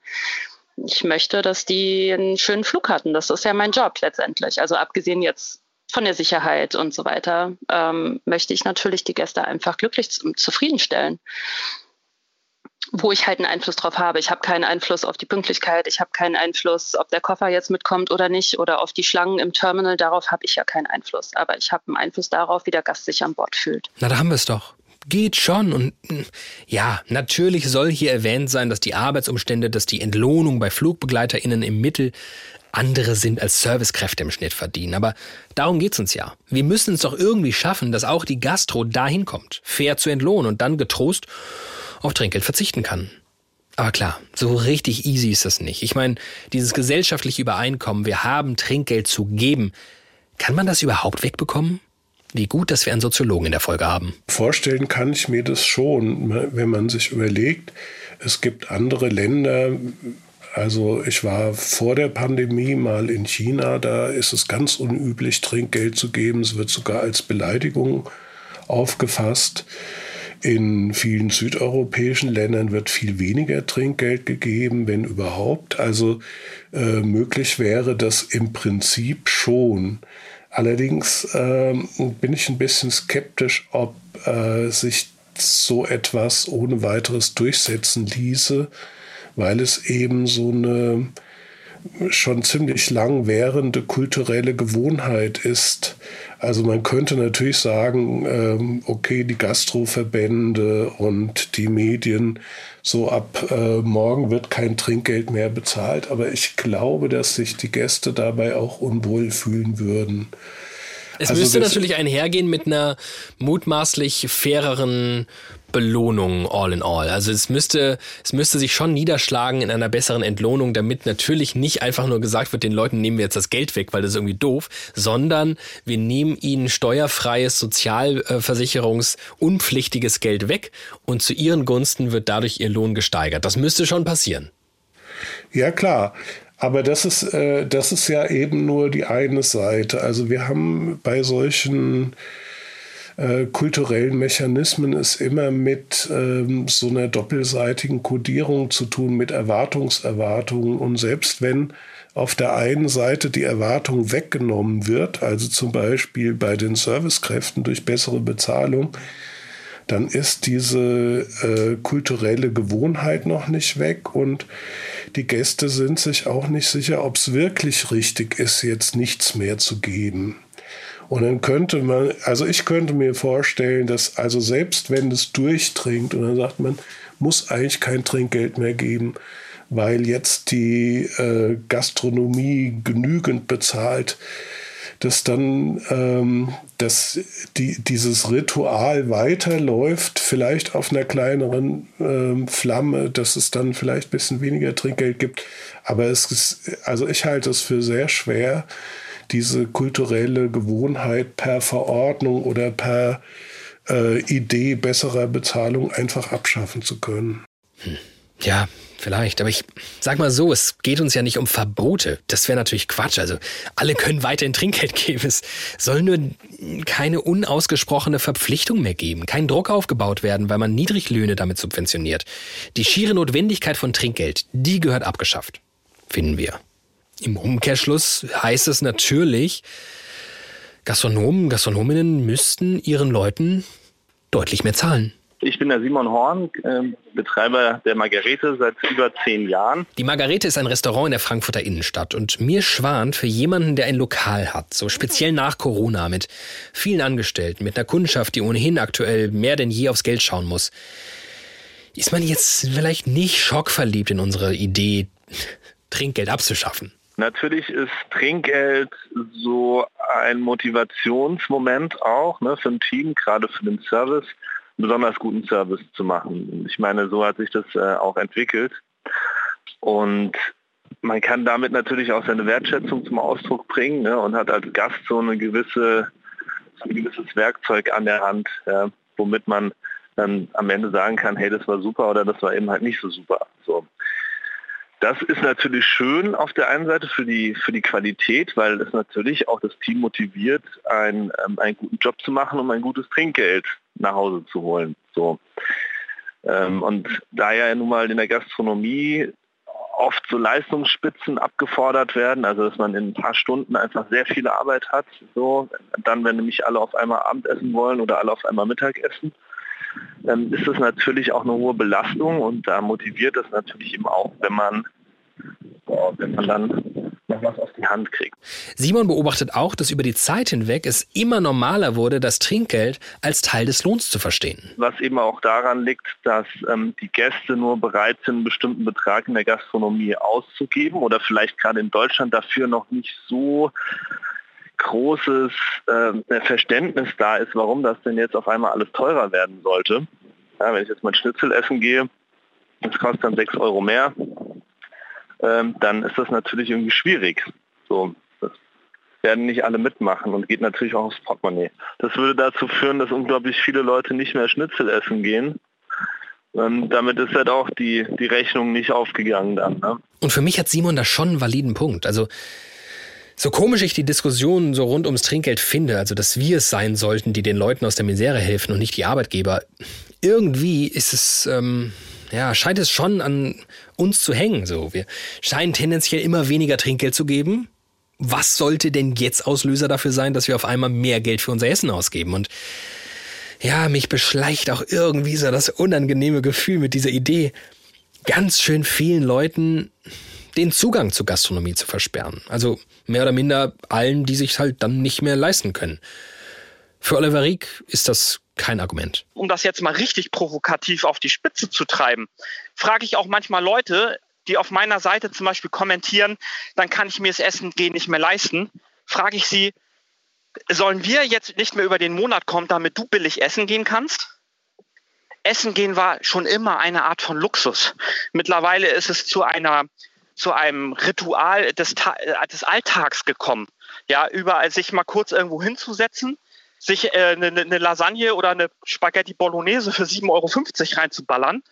Ich möchte, dass die einen schönen Flug hatten. Das ist ja mein Job letztendlich. Also abgesehen jetzt von der Sicherheit und so weiter, ähm, möchte ich natürlich die Gäste einfach glücklich zufriedenstellen. Wo ich halt einen Einfluss drauf habe. Ich habe keinen Einfluss auf die Pünktlichkeit, ich habe keinen Einfluss, ob der Koffer jetzt mitkommt oder nicht oder auf die Schlangen im Terminal, darauf habe ich ja keinen Einfluss. Aber ich habe einen Einfluss darauf, wie der Gast sich an Bord fühlt. Na, da haben wir es doch geht schon. Und ja, natürlich soll hier erwähnt sein, dass die Arbeitsumstände, dass die Entlohnung bei FlugbegleiterInnen im Mittel andere sind als Servicekräfte im Schnitt verdienen. Aber darum geht's uns ja. Wir müssen es doch irgendwie schaffen, dass auch die Gastro dahin kommt, fair zu entlohnen und dann getrost auf Trinkgeld verzichten kann. Aber klar, so richtig easy ist das nicht. Ich meine, dieses gesellschaftliche Übereinkommen, wir haben Trinkgeld zu geben, kann man das überhaupt wegbekommen? Wie gut, dass wir einen Soziologen in der Folge haben. Vorstellen kann ich mir das schon, wenn man sich überlegt, es gibt andere Länder, also ich war vor der Pandemie mal in China, da ist es ganz unüblich, Trinkgeld zu geben. Es wird sogar als Beleidigung aufgefasst. In vielen südeuropäischen Ländern wird viel weniger Trinkgeld gegeben, wenn überhaupt. Also äh, möglich wäre das im Prinzip schon. Allerdings äh, bin ich ein bisschen skeptisch, ob äh, sich so etwas ohne weiteres durchsetzen ließe, weil es eben so eine schon ziemlich lang währende kulturelle Gewohnheit ist. Also man könnte natürlich sagen, ähm, okay, die Gastroverbände und die Medien, so ab äh, morgen wird kein Trinkgeld mehr bezahlt, aber ich glaube, dass sich die Gäste dabei auch unwohl fühlen würden. Es also müsste natürlich einhergehen mit einer mutmaßlich faireren Belohnung all in all. Also es müsste, es müsste sich schon niederschlagen in einer besseren Entlohnung, damit natürlich nicht einfach nur gesagt wird, den Leuten nehmen wir jetzt das Geld weg, weil das ist irgendwie doof, sondern wir nehmen ihnen steuerfreies, sozialversicherungsunpflichtiges Geld weg und zu ihren Gunsten wird dadurch ihr Lohn gesteigert. Das müsste schon passieren. Ja, klar. Aber das ist, äh, das ist ja eben nur die eine Seite. Also wir haben bei solchen äh, kulturellen Mechanismen es immer mit ähm, so einer doppelseitigen Kodierung zu tun, mit Erwartungserwartungen. Und selbst wenn auf der einen Seite die Erwartung weggenommen wird, also zum Beispiel bei den Servicekräften durch bessere Bezahlung, dann ist diese äh, kulturelle Gewohnheit noch nicht weg und die Gäste sind sich auch nicht sicher, ob es wirklich richtig ist, jetzt nichts mehr zu geben. Und dann könnte man, also ich könnte mir vorstellen, dass also selbst wenn es durchdringt und dann sagt man, muss eigentlich kein Trinkgeld mehr geben, weil jetzt die äh, Gastronomie genügend bezahlt, dass dann ähm, dass die, dieses Ritual weiterläuft, vielleicht auf einer kleineren ähm, Flamme, dass es dann vielleicht ein bisschen weniger Trinkgeld gibt. Aber es ist, also ich halte es für sehr schwer, diese kulturelle Gewohnheit per Verordnung oder per äh, Idee besserer Bezahlung einfach abschaffen zu können. Hm. Ja, Vielleicht, aber ich sag mal so, es geht uns ja nicht um Verbote. Das wäre natürlich Quatsch. Also alle (laughs) können weiterhin Trinkgeld geben. Es soll nur keine unausgesprochene Verpflichtung mehr geben, kein Druck aufgebaut werden, weil man Niedriglöhne damit subventioniert. Die schiere Notwendigkeit von Trinkgeld, die gehört abgeschafft, finden wir. Im Umkehrschluss heißt es natürlich, Gastronomen, Gastronominnen müssten ihren Leuten deutlich mehr zahlen. Ich bin der Simon Horn, äh, Betreiber der Margarete seit über zehn Jahren. Die Margarete ist ein Restaurant in der Frankfurter Innenstadt und mir schwant für jemanden, der ein Lokal hat, so speziell nach Corona mit vielen Angestellten, mit einer Kundschaft, die ohnehin aktuell mehr denn je aufs Geld schauen muss, ist man jetzt vielleicht nicht schockverliebt in unsere Idee, Trinkgeld abzuschaffen. Natürlich ist Trinkgeld so ein Motivationsmoment auch ne, für ein Team, gerade für den Service besonders guten Service zu machen. Ich meine, so hat sich das äh, auch entwickelt. Und man kann damit natürlich auch seine Wertschätzung zum Ausdruck bringen ne, und hat als Gast so eine gewisse, ein gewisses Werkzeug an der Hand, ja, womit man dann am Ende sagen kann, hey, das war super oder das war eben halt nicht so super. So. Das ist natürlich schön auf der einen Seite für die, für die Qualität, weil es natürlich auch das Team motiviert, ein, ähm, einen guten Job zu machen, um ein gutes Trinkgeld nach Hause zu holen. So. Ähm, und da ja nun mal in der Gastronomie oft so Leistungsspitzen abgefordert werden, also dass man in ein paar Stunden einfach sehr viel Arbeit hat, so dann, wenn nämlich alle auf einmal Abendessen wollen oder alle auf einmal Mittagessen, dann ist das natürlich auch eine hohe Belastung und da motiviert es natürlich eben auch, wenn man, wenn man dann noch was auf die Hand kriegt. Simon beobachtet auch, dass über die Zeit hinweg es immer normaler wurde, das Trinkgeld als Teil des Lohns zu verstehen. Was eben auch daran liegt, dass ähm, die Gäste nur bereit sind, einen bestimmten Betrag in der Gastronomie auszugeben oder vielleicht gerade in Deutschland dafür noch nicht so großes äh, Verständnis da ist, warum das denn jetzt auf einmal alles teurer werden sollte. Ja, wenn ich jetzt mal Schnitzel essen gehe, das kostet dann 6 Euro mehr, ähm, dann ist das natürlich irgendwie schwierig. So, das werden nicht alle mitmachen und geht natürlich auch aufs Portemonnaie. Das würde dazu führen, dass unglaublich viele Leute nicht mehr Schnitzel essen gehen. Und damit ist halt auch die, die Rechnung nicht aufgegangen dann. Ne? Und für mich hat Simon da schon einen validen Punkt. Also so komisch ich die Diskussion so rund ums Trinkgeld finde, also dass wir es sein sollten, die den Leuten aus der Misere helfen und nicht die Arbeitgeber, irgendwie ist es, ähm, ja, scheint es schon an uns zu hängen. So, wir scheinen tendenziell immer weniger Trinkgeld zu geben. Was sollte denn jetzt Auslöser dafür sein, dass wir auf einmal mehr Geld für unser Essen ausgeben? Und ja, mich beschleicht auch irgendwie so das unangenehme Gefühl mit dieser Idee, ganz schön vielen Leuten den Zugang zur Gastronomie zu versperren. Also mehr oder minder allen, die sich halt dann nicht mehr leisten können. Für Oliver Rieck ist das kein Argument. Um das jetzt mal richtig provokativ auf die Spitze zu treiben, frage ich auch manchmal Leute, die auf meiner Seite zum Beispiel kommentieren, dann kann ich mir das Essen gehen nicht mehr leisten. Frage ich sie, sollen wir jetzt nicht mehr über den Monat kommen, damit du billig essen gehen kannst? Essen gehen war schon immer eine Art von Luxus. Mittlerweile ist es zu einer zu einem Ritual des, äh, des Alltags gekommen. Ja, überall sich mal kurz irgendwo hinzusetzen, sich äh, eine, eine Lasagne oder eine Spaghetti Bolognese für 7,50 Euro reinzuballern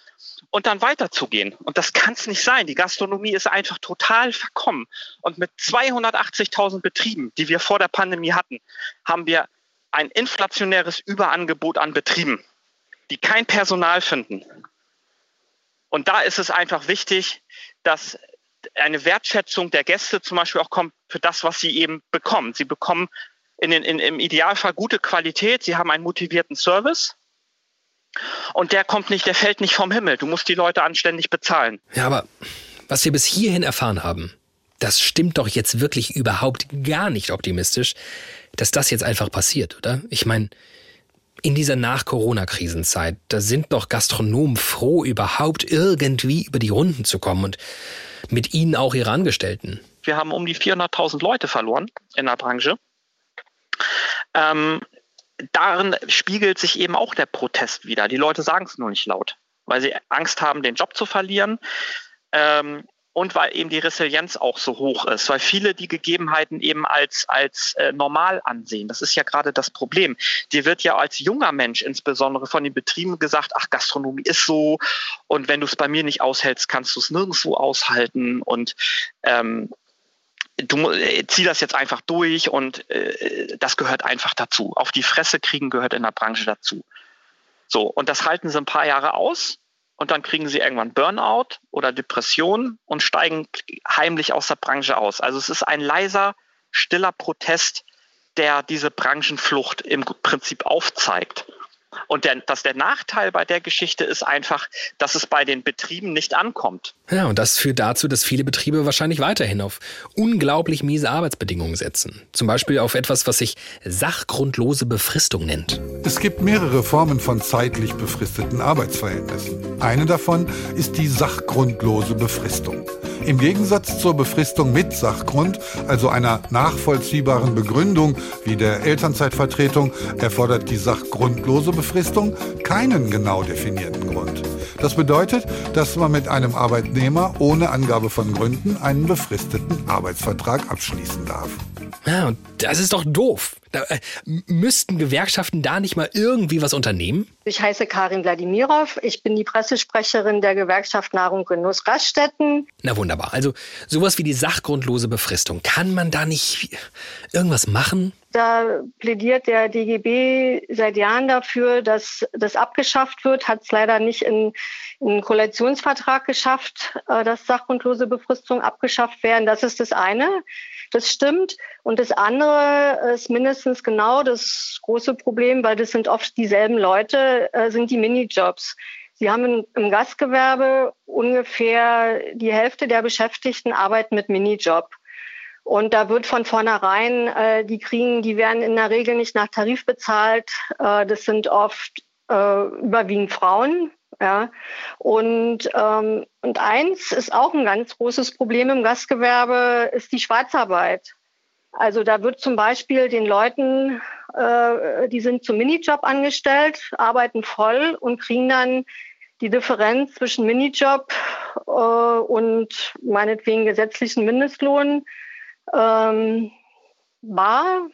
und dann weiterzugehen. Und das kann es nicht sein. Die Gastronomie ist einfach total verkommen. Und mit 280.000 Betrieben, die wir vor der Pandemie hatten, haben wir ein inflationäres Überangebot an Betrieben, die kein Personal finden. Und da ist es einfach wichtig, dass eine Wertschätzung der Gäste zum Beispiel auch kommt für das, was sie eben bekommen. Sie bekommen in den, in, im Idealfall gute Qualität, sie haben einen motivierten Service. Und der kommt nicht, der fällt nicht vom Himmel. Du musst die Leute anständig bezahlen. Ja, aber was wir bis hierhin erfahren haben, das stimmt doch jetzt wirklich überhaupt gar nicht optimistisch, dass das jetzt einfach passiert, oder? Ich meine, in dieser Nach-Corona-Krisenzeit, da sind doch Gastronomen froh, überhaupt irgendwie über die Runden zu kommen und mit ihnen auch ihre Angestellten. Wir haben um die 400.000 Leute verloren in der Branche. Ähm, darin spiegelt sich eben auch der Protest wieder. Die Leute sagen es nur nicht laut, weil sie Angst haben, den Job zu verlieren. Ähm, und weil eben die Resilienz auch so hoch ist, weil viele die Gegebenheiten eben als, als äh, normal ansehen. Das ist ja gerade das Problem. Dir wird ja als junger Mensch insbesondere von den Betrieben gesagt, ach, Gastronomie ist so und wenn du es bei mir nicht aushältst, kannst du es nirgendwo aushalten und ähm, du äh, zieh das jetzt einfach durch und äh, das gehört einfach dazu. Auf die Fresse kriegen gehört in der Branche dazu. So, und das halten sie ein paar Jahre aus und dann kriegen sie irgendwann Burnout oder Depression und steigen heimlich aus der Branche aus. Also es ist ein leiser, stiller Protest, der diese Branchenflucht im Prinzip aufzeigt. Und der, dass der Nachteil bei der Geschichte ist einfach, dass es bei den Betrieben nicht ankommt. Ja, und das führt dazu, dass viele Betriebe wahrscheinlich weiterhin auf unglaublich miese Arbeitsbedingungen setzen. Zum Beispiel auf etwas, was sich sachgrundlose Befristung nennt. Es gibt mehrere Formen von zeitlich befristeten Arbeitsverhältnissen. Eine davon ist die sachgrundlose Befristung. Im Gegensatz zur Befristung mit Sachgrund, also einer nachvollziehbaren Begründung wie der Elternzeitvertretung, erfordert die sachgrundlose Befristung keinen genau definierten Grund. Das bedeutet, dass man mit einem Arbeitnehmer ohne Angabe von Gründen einen befristeten Arbeitsvertrag abschließen darf. Ja, und das ist doch doof. Da, äh, müssten Gewerkschaften da nicht mal irgendwie was unternehmen? Ich heiße Karin Wladimirow. Ich bin die Pressesprecherin der Gewerkschaft Nahrung Genuss Raststätten. Na wunderbar. Also sowas wie die sachgrundlose Befristung. Kann man da nicht irgendwas machen? Da plädiert der DGB seit Jahren dafür, dass das abgeschafft wird, hat es leider nicht in, in einen Koalitionsvertrag geschafft, äh, dass sachgrundlose Befristung abgeschafft werden. Das ist das eine. Das stimmt. Und das andere ist mindestens genau das große Problem, weil das sind oft dieselben Leute, äh, sind die Minijobs. Sie haben im Gastgewerbe ungefähr die Hälfte der Beschäftigten arbeiten mit Minijob. Und da wird von vornherein, äh, die kriegen, die werden in der Regel nicht nach Tarif bezahlt. Äh, das sind oft äh, überwiegend Frauen. Ja. Und, ähm, und eins ist auch ein ganz großes Problem im Gastgewerbe, ist die Schwarzarbeit. Also da wird zum Beispiel den Leuten, äh, die sind zum Minijob angestellt, arbeiten voll und kriegen dann die Differenz zwischen Minijob äh, und meinetwegen gesetzlichen Mindestlohn ähm, bar,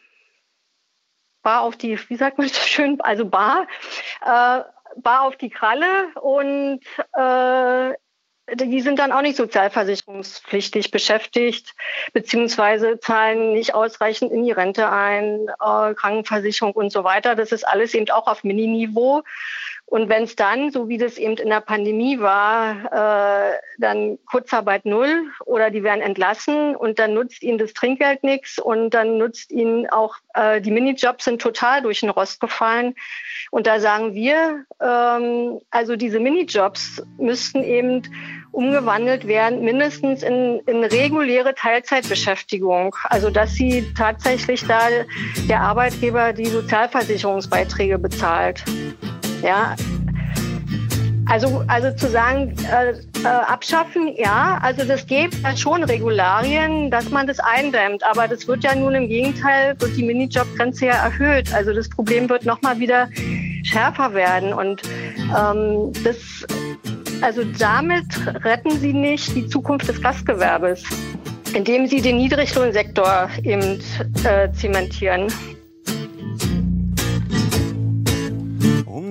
bar auf die, wie sagt man so schön, also bar, äh, bar auf die Kralle und äh, die sind dann auch nicht sozialversicherungspflichtig beschäftigt, beziehungsweise zahlen nicht ausreichend in die Rente ein, äh, Krankenversicherung und so weiter. Das ist alles eben auch auf Mininiveau. Und wenn es dann, so wie das eben in der Pandemie war, äh, dann Kurzarbeit null oder die werden entlassen und dann nutzt ihnen das Trinkgeld nichts und dann nutzt ihnen auch äh, die Minijobs sind total durch den Rost gefallen. Und da sagen wir, ähm, also diese Minijobs müssten eben umgewandelt werden, mindestens in, in reguläre Teilzeitbeschäftigung. Also dass sie tatsächlich da der Arbeitgeber die Sozialversicherungsbeiträge bezahlt. Ja, also, also zu sagen, äh, äh, abschaffen, ja, also das gibt ja schon Regularien, dass man das eindämmt, aber das wird ja nun im Gegenteil, wird die Minijobgrenze ja erhöht. Also das Problem wird nochmal wieder schärfer werden und ähm, das, also damit retten Sie nicht die Zukunft des Gastgewerbes, indem Sie den Niedriglohnsektor eben äh, zementieren.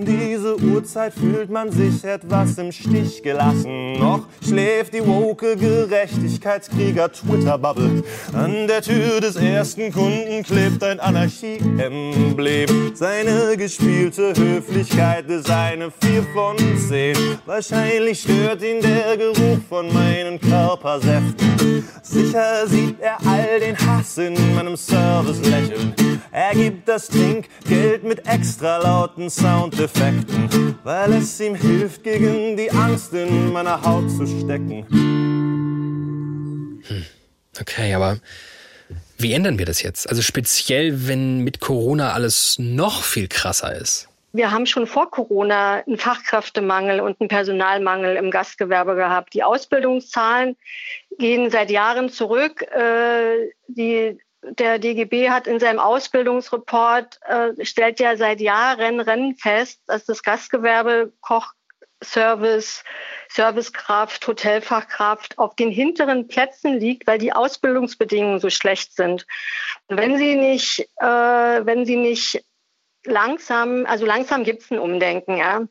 Diese Uhrzeit fühlt man sich etwas im Stich gelassen. Noch schläft die woke Gerechtigkeitskrieger Twitter-Bubble. An der Tür des ersten Kunden klebt ein Anarchie-Emblem. Seine gespielte Höflichkeit ist eine 4 von 10. Wahrscheinlich stört ihn der Geruch von meinen Körpersäften. Sicher sieht er all den Hass in meinem Service lächeln. Er gibt das Trinkgeld mit extra lauten Soundeffekten, weil es ihm hilft, gegen die Angst in meiner Haut zu stecken. Hm. Okay, aber wie ändern wir das jetzt? Also speziell, wenn mit Corona alles noch viel krasser ist. Wir haben schon vor Corona einen Fachkräftemangel und einen Personalmangel im Gastgewerbe gehabt. Die Ausbildungszahlen gehen seit Jahren zurück. Äh, die der DGB hat in seinem Ausbildungsreport, äh, stellt ja seit Jahren Rennen fest, dass das Gastgewerbe, Kochservice, Servicekraft, Hotelfachkraft auf den hinteren Plätzen liegt, weil die Ausbildungsbedingungen so schlecht sind. wenn sie nicht, äh, wenn sie nicht langsam, also langsam gibt es ein Umdenken, ja.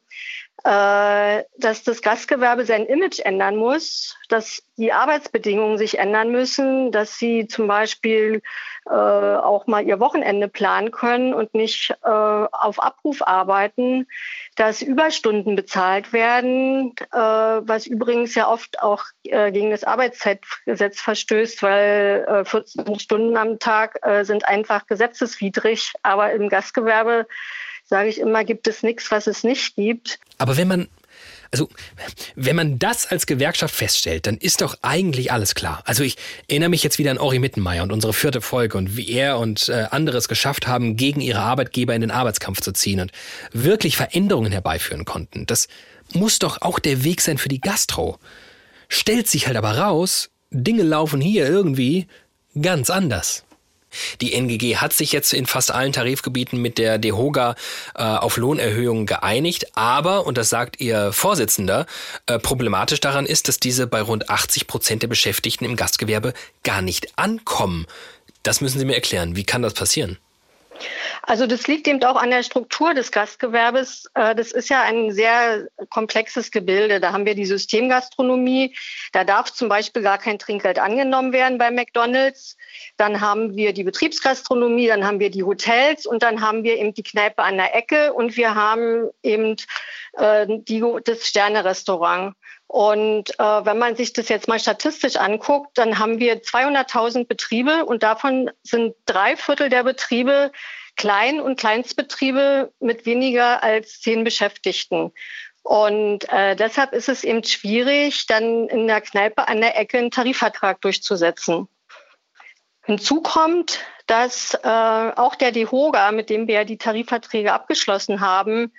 Äh, dass das Gastgewerbe sein Image ändern muss, dass die Arbeitsbedingungen sich ändern müssen, dass sie zum Beispiel äh, auch mal ihr Wochenende planen können und nicht äh, auf Abruf arbeiten, dass Überstunden bezahlt werden, äh, was übrigens ja oft auch äh, gegen das Arbeitszeitgesetz verstößt, weil 14 Stunden am Tag sind einfach gesetzeswidrig, aber im Gastgewerbe sage ich immer, gibt es nichts, was es nicht gibt. Aber wenn man also, wenn man das als Gewerkschaft feststellt, dann ist doch eigentlich alles klar. Also ich erinnere mich jetzt wieder an Ori Mittenmeier und unsere vierte Folge und wie er und äh, andere es geschafft haben, gegen ihre Arbeitgeber in den Arbeitskampf zu ziehen und wirklich Veränderungen herbeiführen konnten. Das muss doch auch der Weg sein für die Gastro. Stellt sich halt aber raus, Dinge laufen hier irgendwie ganz anders. Die NGG hat sich jetzt in fast allen Tarifgebieten mit der DEHOGA äh, auf Lohnerhöhungen geeinigt, aber, und das sagt ihr Vorsitzender, äh, problematisch daran ist, dass diese bei rund 80 Prozent der Beschäftigten im Gastgewerbe gar nicht ankommen. Das müssen Sie mir erklären. Wie kann das passieren? Also das liegt eben auch an der Struktur des Gastgewerbes. Äh, das ist ja ein sehr komplexes Gebilde. Da haben wir die Systemgastronomie. Da darf zum Beispiel gar kein Trinkgeld angenommen werden bei McDonald's. Dann haben wir die Betriebsgastronomie, dann haben wir die Hotels und dann haben wir eben die Kneipe an der Ecke und wir haben eben äh, die, das Sterne-Restaurant. Und äh, wenn man sich das jetzt mal statistisch anguckt, dann haben wir 200.000 Betriebe und davon sind drei Viertel der Betriebe Klein- und Kleinstbetriebe mit weniger als zehn Beschäftigten. Und äh, deshalb ist es eben schwierig, dann in der Kneipe an der Ecke einen Tarifvertrag durchzusetzen. Hinzu kommt, dass äh, auch der DEHOGA, mit dem wir ja die Tarifverträge abgeschlossen haben,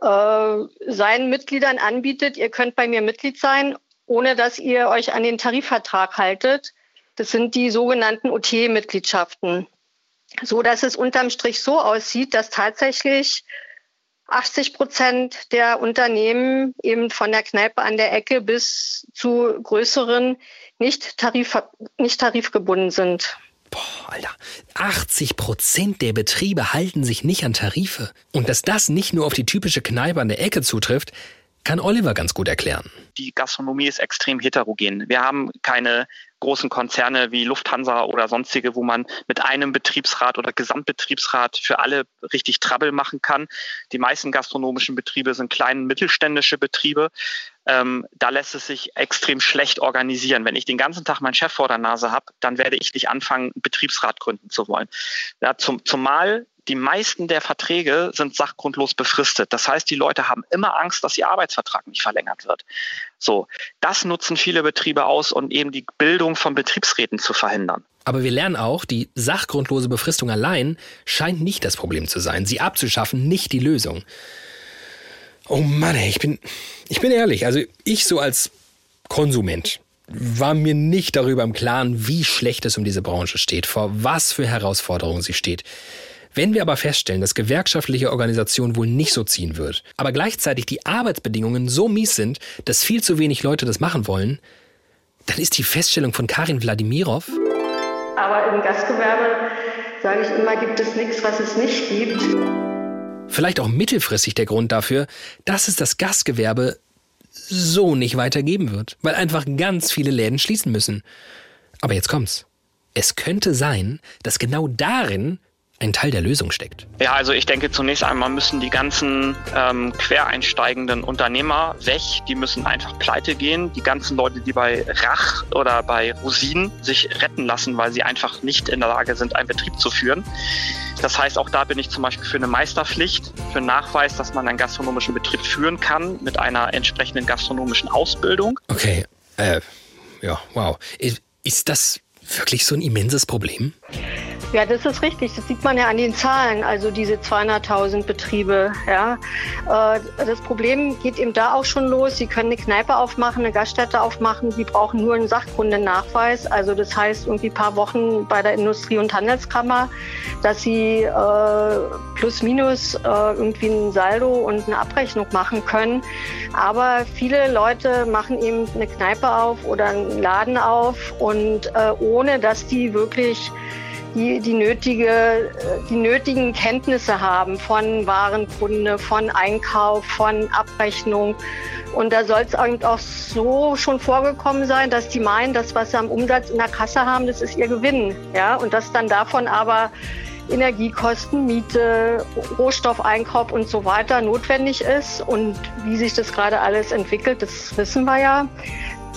äh, seinen Mitgliedern anbietet, ihr könnt bei mir Mitglied sein, ohne dass ihr euch an den Tarifvertrag haltet. Das sind die sogenannten OT-Mitgliedschaften. So dass es unterm Strich so aussieht, dass tatsächlich 80 Prozent der Unternehmen eben von der Kneipe an der Ecke bis zu größeren nicht, tarif, nicht tarifgebunden sind. Boah, Alter, 80 Prozent der Betriebe halten sich nicht an Tarife. Und dass das nicht nur auf die typische Kneipe an der Ecke zutrifft, kann Oliver ganz gut erklären. Die Gastronomie ist extrem heterogen. Wir haben keine großen Konzerne wie Lufthansa oder sonstige, wo man mit einem Betriebsrat oder Gesamtbetriebsrat für alle richtig Trouble machen kann. Die meisten gastronomischen Betriebe sind kleine mittelständische Betriebe. Ähm, da lässt es sich extrem schlecht organisieren. Wenn ich den ganzen Tag meinen Chef vor der Nase habe, dann werde ich nicht anfangen, einen Betriebsrat gründen zu wollen. Ja, zum, zumal die meisten der Verträge sind sachgrundlos befristet. Das heißt, die Leute haben immer Angst, dass ihr Arbeitsvertrag nicht verlängert wird. So, das nutzen viele Betriebe aus, um eben die Bildung von Betriebsräten zu verhindern. Aber wir lernen auch, die sachgrundlose Befristung allein scheint nicht das Problem zu sein. Sie abzuschaffen, nicht die Lösung. Oh Mann, ich bin, ich bin ehrlich, also ich so als Konsument war mir nicht darüber im Klaren, wie schlecht es um diese Branche steht, vor was für Herausforderungen sie steht. Wenn wir aber feststellen, dass gewerkschaftliche Organisation wohl nicht so ziehen wird, aber gleichzeitig die Arbeitsbedingungen so mies sind, dass viel zu wenig Leute das machen wollen, dann ist die Feststellung von Karin Wladimirow. Aber im Gastgewerbe, sage ich immer, gibt es nichts, was es nicht gibt. Vielleicht auch mittelfristig der Grund dafür, dass es das Gastgewerbe so nicht weitergeben wird, weil einfach ganz viele Läden schließen müssen. Aber jetzt kommt's. Es könnte sein, dass genau darin ein Teil der Lösung steckt? Ja, also ich denke zunächst einmal müssen die ganzen ähm, quereinsteigenden Unternehmer weg. Die müssen einfach pleite gehen. Die ganzen Leute, die bei Rach oder bei Rosin sich retten lassen, weil sie einfach nicht in der Lage sind, einen Betrieb zu führen. Das heißt, auch da bin ich zum Beispiel für eine Meisterpflicht, für einen Nachweis, dass man einen gastronomischen Betrieb führen kann mit einer entsprechenden gastronomischen Ausbildung. Okay, äh, ja, wow. Ist das wirklich so ein immenses Problem? Ja, das ist richtig. Das sieht man ja an den Zahlen, also diese 200.000 Betriebe. Ja. Äh, das Problem geht eben da auch schon los. Sie können eine Kneipe aufmachen, eine Gaststätte aufmachen. Sie brauchen nur einen Sachkundennachweis. Also das heißt irgendwie ein paar Wochen bei der Industrie- und Handelskammer, dass sie äh, plus minus äh, irgendwie ein Saldo und eine Abrechnung machen können. Aber viele Leute machen eben eine Kneipe auf oder einen Laden auf und ohne dass die wirklich die, die, nötige, die nötigen Kenntnisse haben von Warenkunde, von Einkauf, von Abrechnung. Und da soll es auch so schon vorgekommen sein, dass die meinen, das, was sie am Umsatz in der Kasse haben, das ist ihr Gewinn. Ja? Und dass dann davon aber Energiekosten, Miete, Rohstoffeinkauf und so weiter notwendig ist. Und wie sich das gerade alles entwickelt, das wissen wir ja.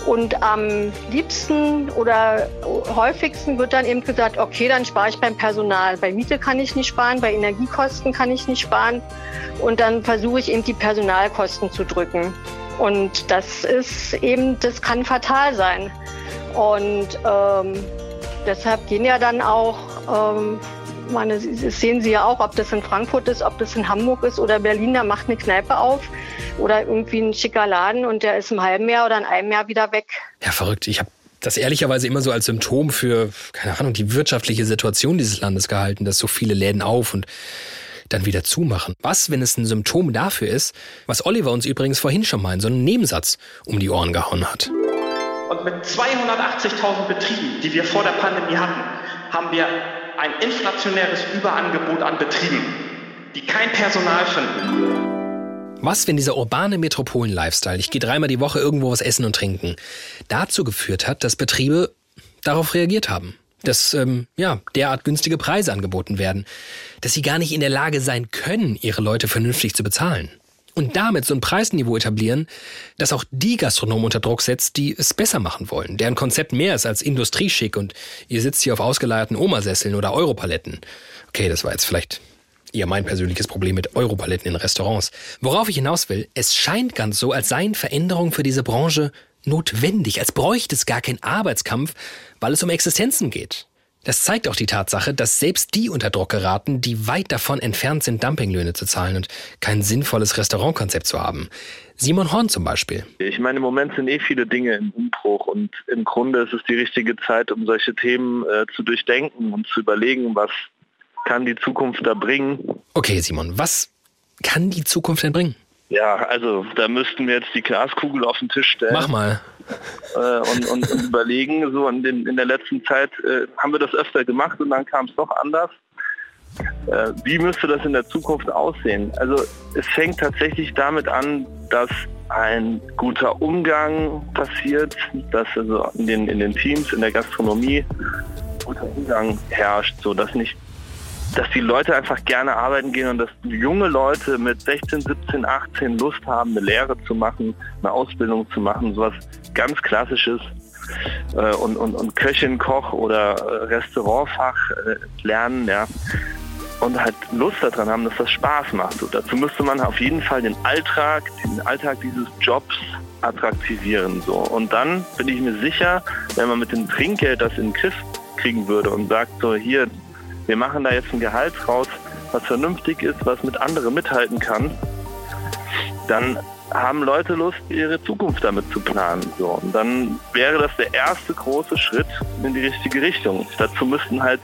Und am liebsten oder häufigsten wird dann eben gesagt, okay, dann spare ich beim Personal. Bei Miete kann ich nicht sparen, bei Energiekosten kann ich nicht sparen. Und dann versuche ich eben die Personalkosten zu drücken. Und das ist eben, das kann fatal sein. Und ähm, deshalb gehen ja dann auch ähm, meine, das sehen Sie ja auch, ob das in Frankfurt ist, ob das in Hamburg ist oder Berlin, da macht eine Kneipe auf oder irgendwie ein schicker Laden und der ist im halben Jahr oder in einem Jahr wieder weg. Ja, verrückt. Ich habe das ehrlicherweise immer so als Symptom für, keine Ahnung, die wirtschaftliche Situation dieses Landes gehalten, dass so viele Läden auf und dann wieder zumachen. Was, wenn es ein Symptom dafür ist, was Oliver uns übrigens vorhin schon mal in so einem Nebensatz um die Ohren gehauen hat? Und mit 280.000 Betrieben, die wir vor der Pandemie hatten, haben wir ein inflationäres Überangebot an Betrieben, die kein Personal finden. Was, wenn dieser urbane Metropolen-Lifestyle, ich gehe dreimal die Woche irgendwo was essen und trinken, dazu geführt hat, dass Betriebe darauf reagiert haben? Dass ähm, ja, derart günstige Preise angeboten werden, dass sie gar nicht in der Lage sein können, ihre Leute vernünftig zu bezahlen und damit so ein Preisniveau etablieren, das auch die Gastronomen unter Druck setzt, die es besser machen wollen, deren Konzept mehr ist als Industrieschick und ihr sitzt hier auf ausgeleierten Omasesseln oder Europaletten. Okay, das war jetzt vielleicht eher mein persönliches Problem mit Europaletten in Restaurants. Worauf ich hinaus will, es scheint ganz so, als seien Veränderungen für diese Branche notwendig, als bräuchte es gar keinen Arbeitskampf, weil es um Existenzen geht. Das zeigt auch die Tatsache, dass selbst die unter Druck geraten, die weit davon entfernt sind, Dumpinglöhne zu zahlen und kein sinnvolles Restaurantkonzept zu haben. Simon Horn zum Beispiel. Ich meine, im Moment sind eh viele Dinge im Umbruch und im Grunde ist es die richtige Zeit, um solche Themen äh, zu durchdenken und zu überlegen, was kann die Zukunft da bringen. Okay, Simon, was kann die Zukunft denn bringen? Ja, also da müssten wir jetzt die Glaskugel auf den Tisch stellen. Mach mal. Äh, und, und, und, überlegen, so in, den, in der letzten Zeit äh, haben wir das öfter gemacht und dann kam es doch anders. Äh, wie müsste das in der Zukunft aussehen? Also es fängt tatsächlich damit an, dass ein guter Umgang passiert, dass also in den, in den Teams, in der Gastronomie guter Umgang herrscht, so dass nicht dass die Leute einfach gerne arbeiten gehen und dass junge Leute mit 16, 17, 18 Lust haben, eine Lehre zu machen, eine Ausbildung zu machen, sowas ganz Klassisches äh, und, und, und Köchin, Koch oder äh, Restaurantfach äh, lernen, ja. Und halt Lust daran haben, dass das Spaß macht. So, dazu müsste man auf jeden Fall den Alltag, den Alltag dieses Jobs attraktivieren. So. Und dann bin ich mir sicher, wenn man mit dem Trinkgeld das in den Griff kriegen würde und sagt, so hier, wir machen da jetzt ein Gehalt raus, was vernünftig ist, was mit anderen mithalten kann, dann haben Leute Lust, ihre Zukunft damit zu planen. So. Und dann wäre das der erste große Schritt in die richtige Richtung. Dazu müssten halt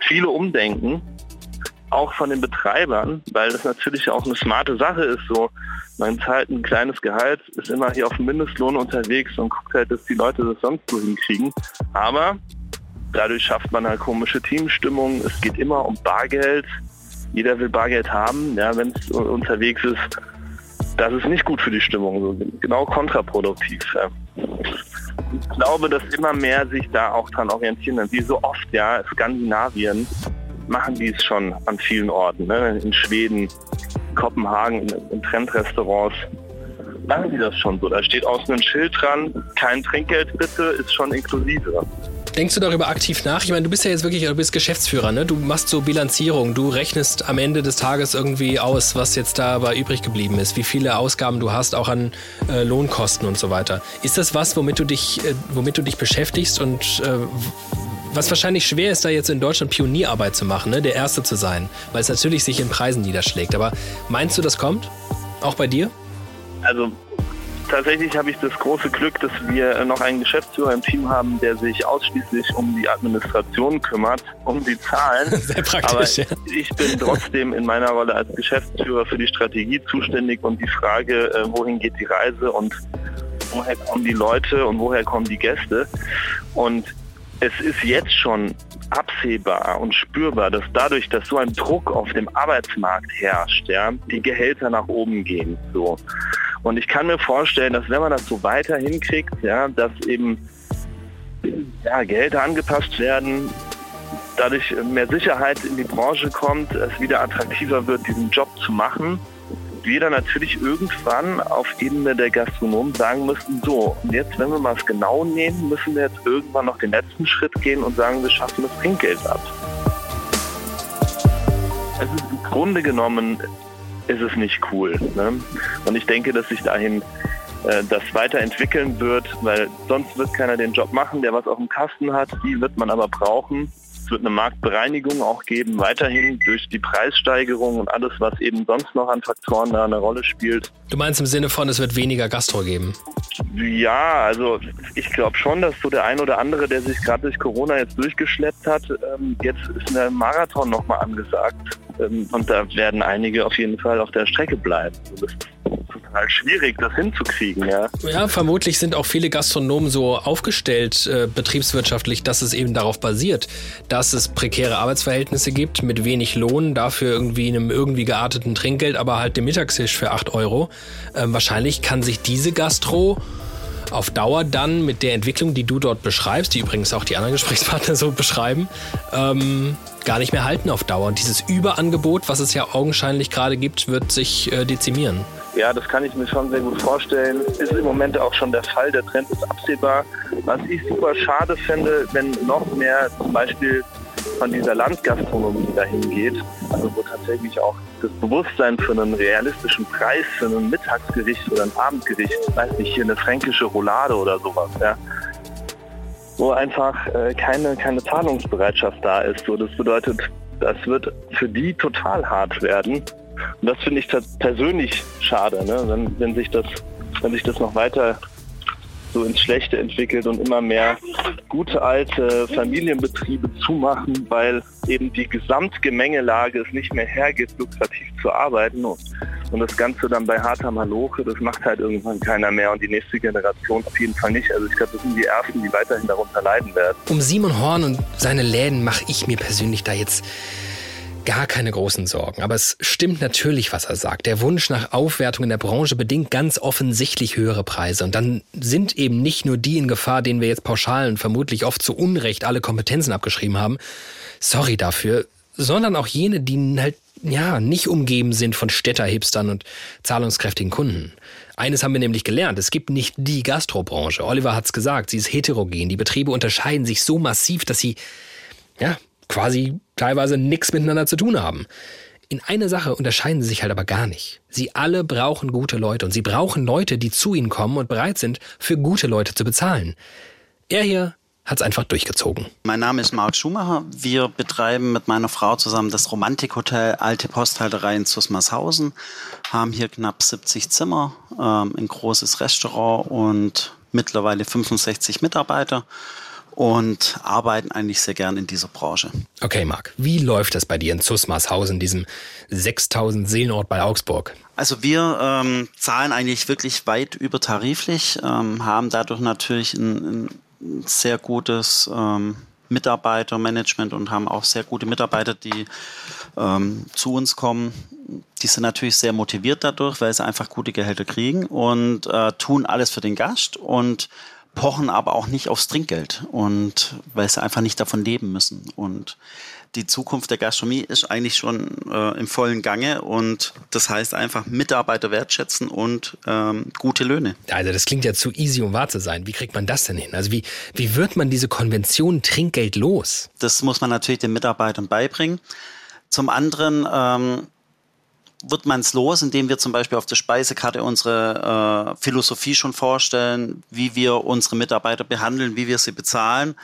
viele umdenken, auch von den Betreibern, weil das natürlich auch eine smarte Sache ist. So, man zahlt ein kleines Gehalt, ist immer hier auf dem Mindestlohn unterwegs und guckt halt, dass die Leute das sonst so hinkriegen. Aber dadurch schafft man halt komische Teamstimmung. Es geht immer um Bargeld. Jeder will Bargeld haben, ja, wenn es unterwegs ist. Das ist nicht gut für die Stimmung, so genau kontraproduktiv. Ich glaube, dass immer mehr sich da auch dran orientieren. Wie so oft, ja, Skandinavien machen die es schon an vielen Orten. Ne? In Schweden, Kopenhagen, in, in Trendrestaurants machen die das schon so. Da steht außen ein Schild dran, kein Trinkgeld bitte, ist schon inklusive. Denkst du darüber aktiv nach? Ich meine, du bist ja jetzt wirklich, du bist Geschäftsführer, ne? Du machst so Bilanzierung, du rechnest am Ende des Tages irgendwie aus, was jetzt dabei übrig geblieben ist, wie viele Ausgaben du hast, auch an äh, Lohnkosten und so weiter. Ist das was, womit du dich, äh, womit du dich beschäftigst und äh, was wahrscheinlich schwer ist, da jetzt in Deutschland Pionierarbeit zu machen, ne? der Erste zu sein, weil es natürlich sich in Preisen niederschlägt. Aber meinst du, das kommt? Auch bei dir? Also tatsächlich habe ich das große Glück, dass wir noch einen Geschäftsführer im Team haben, der sich ausschließlich um die Administration kümmert, um die Zahlen. (laughs) Sehr praktisch, Aber ja. ich bin trotzdem in meiner Rolle als Geschäftsführer für die Strategie zuständig und die Frage, äh, wohin geht die Reise und woher kommen die Leute und woher kommen die Gäste. Und es ist jetzt schon absehbar und spürbar, dass dadurch, dass so ein Druck auf dem Arbeitsmarkt herrscht, ja, die Gehälter nach oben gehen. So. Und ich kann mir vorstellen, dass wenn man das so weiter hinkriegt, ja, dass eben ja, Gehälter angepasst werden, dadurch mehr Sicherheit in die Branche kommt, es wieder attraktiver wird, diesen Job zu machen, wir dann natürlich irgendwann auf Ebene der Gastronomen sagen müssten, so, und jetzt, wenn wir mal es genau nehmen, müssen wir jetzt irgendwann noch den letzten Schritt gehen und sagen, wir schaffen das Trinkgeld ab. Also im Grunde genommen ist es nicht cool. Ne? Und ich denke, dass sich dahin äh, das weiterentwickeln wird, weil sonst wird keiner den Job machen, der was auf dem Kasten hat. Die wird man aber brauchen. Es wird eine Marktbereinigung auch geben, weiterhin durch die Preissteigerung und alles, was eben sonst noch an Faktoren da eine Rolle spielt. Du meinst im Sinne von, es wird weniger Gastro geben? Ja, also ich glaube schon, dass so der ein oder andere, der sich gerade durch Corona jetzt durchgeschleppt hat, ähm, jetzt ist ein Marathon nochmal angesagt. Ähm, und da werden einige auf jeden Fall auf der Strecke bleiben. Also das total schwierig, das hinzukriegen, ja. Ja, vermutlich sind auch viele Gastronomen so aufgestellt, äh, betriebswirtschaftlich, dass es eben darauf basiert, dass es prekäre Arbeitsverhältnisse gibt, mit wenig Lohn, dafür irgendwie einem irgendwie gearteten Trinkgeld, aber halt dem Mittagstisch für 8 Euro. Ähm, wahrscheinlich kann sich diese Gastro auf Dauer dann mit der Entwicklung, die du dort beschreibst, die übrigens auch die anderen Gesprächspartner so beschreiben, ähm, gar nicht mehr halten auf Dauer. Und dieses Überangebot, was es ja augenscheinlich gerade gibt, wird sich äh, dezimieren. Ja, das kann ich mir schon sehr gut vorstellen. Ist im Moment auch schon der Fall. Der Trend ist absehbar. Was ich super schade fände, wenn noch mehr zum Beispiel von dieser Landgastronomie dahin geht, also wo tatsächlich auch das Bewusstsein für einen realistischen Preis für ein Mittagsgericht oder ein Abendgericht, weiß nicht, hier eine fränkische Roulade oder sowas, ja, wo einfach äh, keine, keine Zahlungsbereitschaft da ist. So, das bedeutet, das wird für die total hart werden. Und das finde ich persönlich schade, ne? wenn, wenn, sich das, wenn sich das noch weiter so ins Schlechte entwickelt und immer mehr gute alte Familienbetriebe zumachen, weil eben die Gesamtgemengelage es nicht mehr hergibt, lukrativ zu arbeiten und, und das Ganze dann bei harter Maloche, das macht halt irgendwann keiner mehr und die nächste Generation auf jeden Fall nicht. Also ich glaube, das sind die Ersten, die weiterhin darunter leiden werden. Um Simon Horn und seine Läden mache ich mir persönlich da jetzt gar keine großen Sorgen. Aber es stimmt natürlich, was er sagt. Der Wunsch nach Aufwertung in der Branche bedingt ganz offensichtlich höhere Preise. Und dann sind eben nicht nur die in Gefahr, denen wir jetzt pauschal und vermutlich oft zu Unrecht alle Kompetenzen abgeschrieben haben. Sorry dafür. Sondern auch jene, die halt, ja, nicht umgeben sind von Städterhipstern und zahlungskräftigen Kunden. Eines haben wir nämlich gelernt. Es gibt nicht die Gastrobranche. Oliver hat's gesagt. Sie ist heterogen. Die Betriebe unterscheiden sich so massiv, dass sie, ja, quasi teilweise nichts miteinander zu tun haben. In einer Sache unterscheiden sie sich halt aber gar nicht. Sie alle brauchen gute Leute und sie brauchen Leute, die zu ihnen kommen und bereit sind, für gute Leute zu bezahlen. Er hier hat es einfach durchgezogen. Mein Name ist Marc Schumacher. Wir betreiben mit meiner Frau zusammen das Romantikhotel Alte Posthalterei in Zusmarshausen, haben hier knapp 70 Zimmer, ähm, ein großes Restaurant und mittlerweile 65 Mitarbeiter und arbeiten eigentlich sehr gern in dieser Branche. Okay, Marc, wie läuft das bei dir in Zusmarshausen, diesem 6000 Seelenort bei Augsburg? Also wir ähm, zahlen eigentlich wirklich weit übertariflich, ähm, haben dadurch natürlich ein, ein sehr gutes ähm, Mitarbeitermanagement und haben auch sehr gute Mitarbeiter, die ähm, zu uns kommen. Die sind natürlich sehr motiviert dadurch, weil sie einfach gute Gehälter kriegen und äh, tun alles für den Gast und pochen aber auch nicht aufs Trinkgeld und weil sie einfach nicht davon leben müssen. Und die Zukunft der Gastronomie ist eigentlich schon äh, im vollen Gange und das heißt einfach Mitarbeiter wertschätzen und ähm, gute Löhne. Also das klingt ja zu easy, um wahr zu sein. Wie kriegt man das denn hin? Also wie, wie wird man diese Konvention Trinkgeld los? Das muss man natürlich den Mitarbeitern beibringen. Zum anderen ähm, wird man es los, indem wir zum Beispiel auf der Speisekarte unsere äh, Philosophie schon vorstellen, wie wir unsere Mitarbeiter behandeln, wie wir sie bezahlen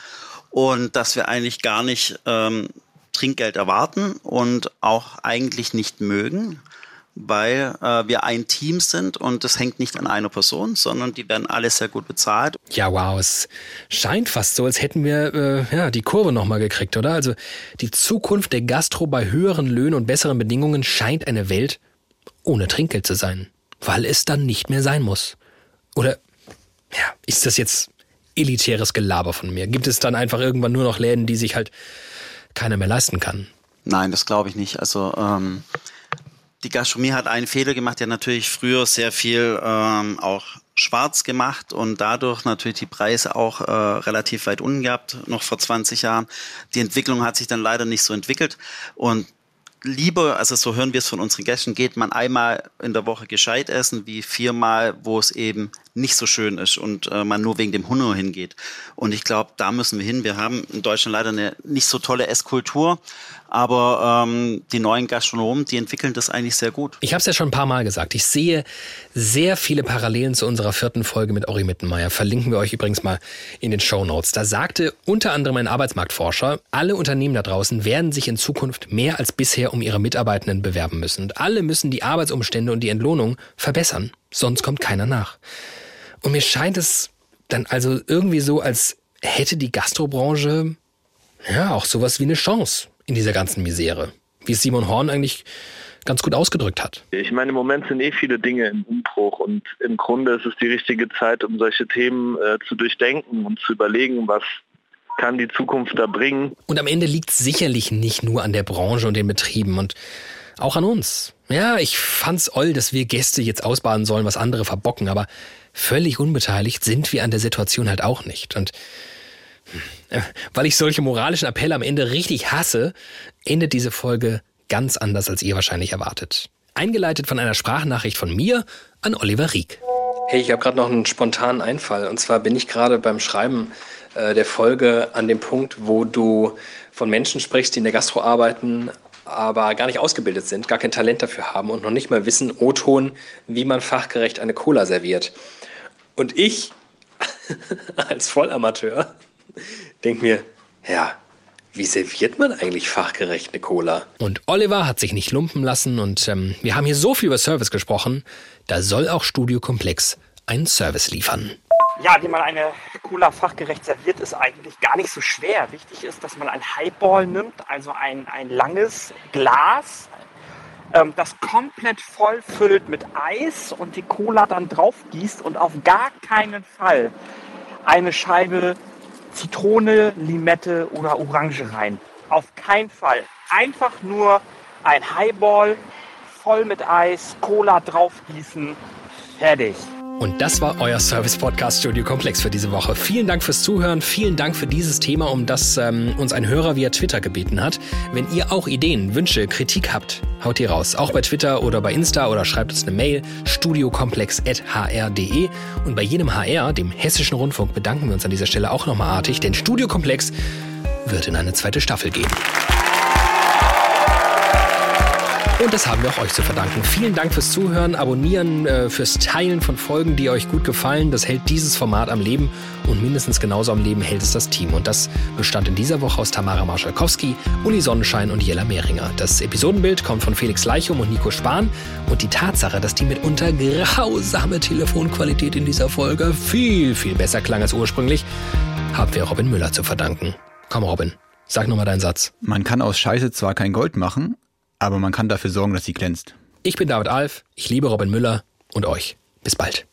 und dass wir eigentlich gar nicht ähm, Trinkgeld erwarten und auch eigentlich nicht mögen weil äh, wir ein Team sind und das hängt nicht an einer Person, sondern die werden alle sehr gut bezahlt. Ja, wow, es scheint fast so, als hätten wir äh, ja, die Kurve nochmal gekriegt, oder? Also die Zukunft der Gastro bei höheren Löhnen und besseren Bedingungen scheint eine Welt ohne Trinkgeld zu sein, weil es dann nicht mehr sein muss. Oder ja, ist das jetzt elitäres Gelaber von mir? Gibt es dann einfach irgendwann nur noch Läden, die sich halt keiner mehr leisten kann? Nein, das glaube ich nicht. Also ähm, die Gastronomie hat einen Fehler gemacht, der natürlich früher sehr viel ähm, auch schwarz gemacht und dadurch natürlich die Preise auch äh, relativ weit unten gehabt, noch vor 20 Jahren. Die Entwicklung hat sich dann leider nicht so entwickelt und lieber, also so hören wir es von unseren Gästen, geht man einmal in der Woche gescheit essen, wie viermal, wo es eben nicht so schön ist und äh, man nur wegen dem Hunger hingeht. Und ich glaube, da müssen wir hin. Wir haben in Deutschland leider eine nicht so tolle Esskultur, aber ähm, die neuen Gastronomen, die entwickeln das eigentlich sehr gut. Ich habe es ja schon ein paar Mal gesagt. Ich sehe sehr viele Parallelen zu unserer vierten Folge mit Ori Mittenmeier. Verlinken wir euch übrigens mal in den Show Notes. Da sagte unter anderem ein Arbeitsmarktforscher, alle Unternehmen da draußen werden sich in Zukunft mehr als bisher um ihre Mitarbeitenden bewerben müssen. Und alle müssen die Arbeitsumstände und die Entlohnung verbessern. Sonst kommt keiner nach. Und mir scheint es dann also irgendwie so, als hätte die Gastrobranche ja auch sowas wie eine Chance in dieser ganzen Misere. Wie es Simon Horn eigentlich ganz gut ausgedrückt hat. Ich meine, im Moment sind eh viele Dinge im Umbruch und im Grunde ist es die richtige Zeit, um solche Themen äh, zu durchdenken und zu überlegen, was kann die Zukunft da bringen. Und am Ende liegt es sicherlich nicht nur an der Branche und den Betrieben und auch an uns. Ja, ich fand's oll, dass wir Gäste jetzt ausbaden sollen, was andere verbocken, aber völlig unbeteiligt sind wir an der Situation halt auch nicht. Und weil ich solche moralischen Appelle am Ende richtig hasse, endet diese Folge ganz anders, als ihr wahrscheinlich erwartet. Eingeleitet von einer Sprachnachricht von mir an Oliver Rieck. Hey, ich habe gerade noch einen spontanen Einfall. Und zwar bin ich gerade beim Schreiben äh, der Folge an dem Punkt, wo du von Menschen sprichst, die in der Gastro arbeiten, aber gar nicht ausgebildet sind, gar kein Talent dafür haben und noch nicht mal wissen, O-Ton, wie man fachgerecht eine Cola serviert. Und ich (laughs) als Vollamateur denke mir, ja, wie serviert man eigentlich fachgerecht eine Cola? Und Oliver hat sich nicht lumpen lassen und ähm, wir haben hier so viel über Service gesprochen, da soll auch Studio Komplex einen Service liefern. Ja, wie man eine Cola fachgerecht serviert, ist eigentlich gar nicht so schwer. Wichtig ist, dass man ein Highball nimmt, also ein, ein langes Glas, ähm, das komplett voll füllt mit Eis und die Cola dann drauf gießt und auf gar keinen Fall eine Scheibe Zitrone, Limette oder Orange rein. Auf keinen Fall. Einfach nur ein Highball voll mit Eis, Cola draufgießen, fertig. Und das war euer Service-Podcast Studio Komplex für diese Woche. Vielen Dank fürs Zuhören, vielen Dank für dieses Thema, um das ähm, uns ein Hörer via Twitter gebeten hat. Wenn ihr auch Ideen, Wünsche, Kritik habt, haut die raus. Auch bei Twitter oder bei Insta oder schreibt uns eine Mail studiokomplex.hr.de. Und bei jedem HR, dem Hessischen Rundfunk, bedanken wir uns an dieser Stelle auch nochmal artig, denn Studio Komplex wird in eine zweite Staffel gehen. Und das haben wir auch euch zu verdanken. Vielen Dank fürs Zuhören, Abonnieren, äh, fürs Teilen von Folgen, die euch gut gefallen. Das hält dieses Format am Leben und mindestens genauso am Leben hält es das Team. Und das bestand in dieser Woche aus Tamara Marschalkowski, Uli Sonnenschein und Jella Mehringer. Das Episodenbild kommt von Felix Leichum und Nico Spahn. Und die Tatsache, dass die mitunter grausame Telefonqualität in dieser Folge viel, viel besser klang als ursprünglich, haben wir Robin Müller zu verdanken. Komm, Robin, sag nochmal deinen Satz. Man kann aus Scheiße zwar kein Gold machen, aber man kann dafür sorgen, dass sie glänzt. Ich bin David Alf, ich liebe Robin Müller und euch. Bis bald.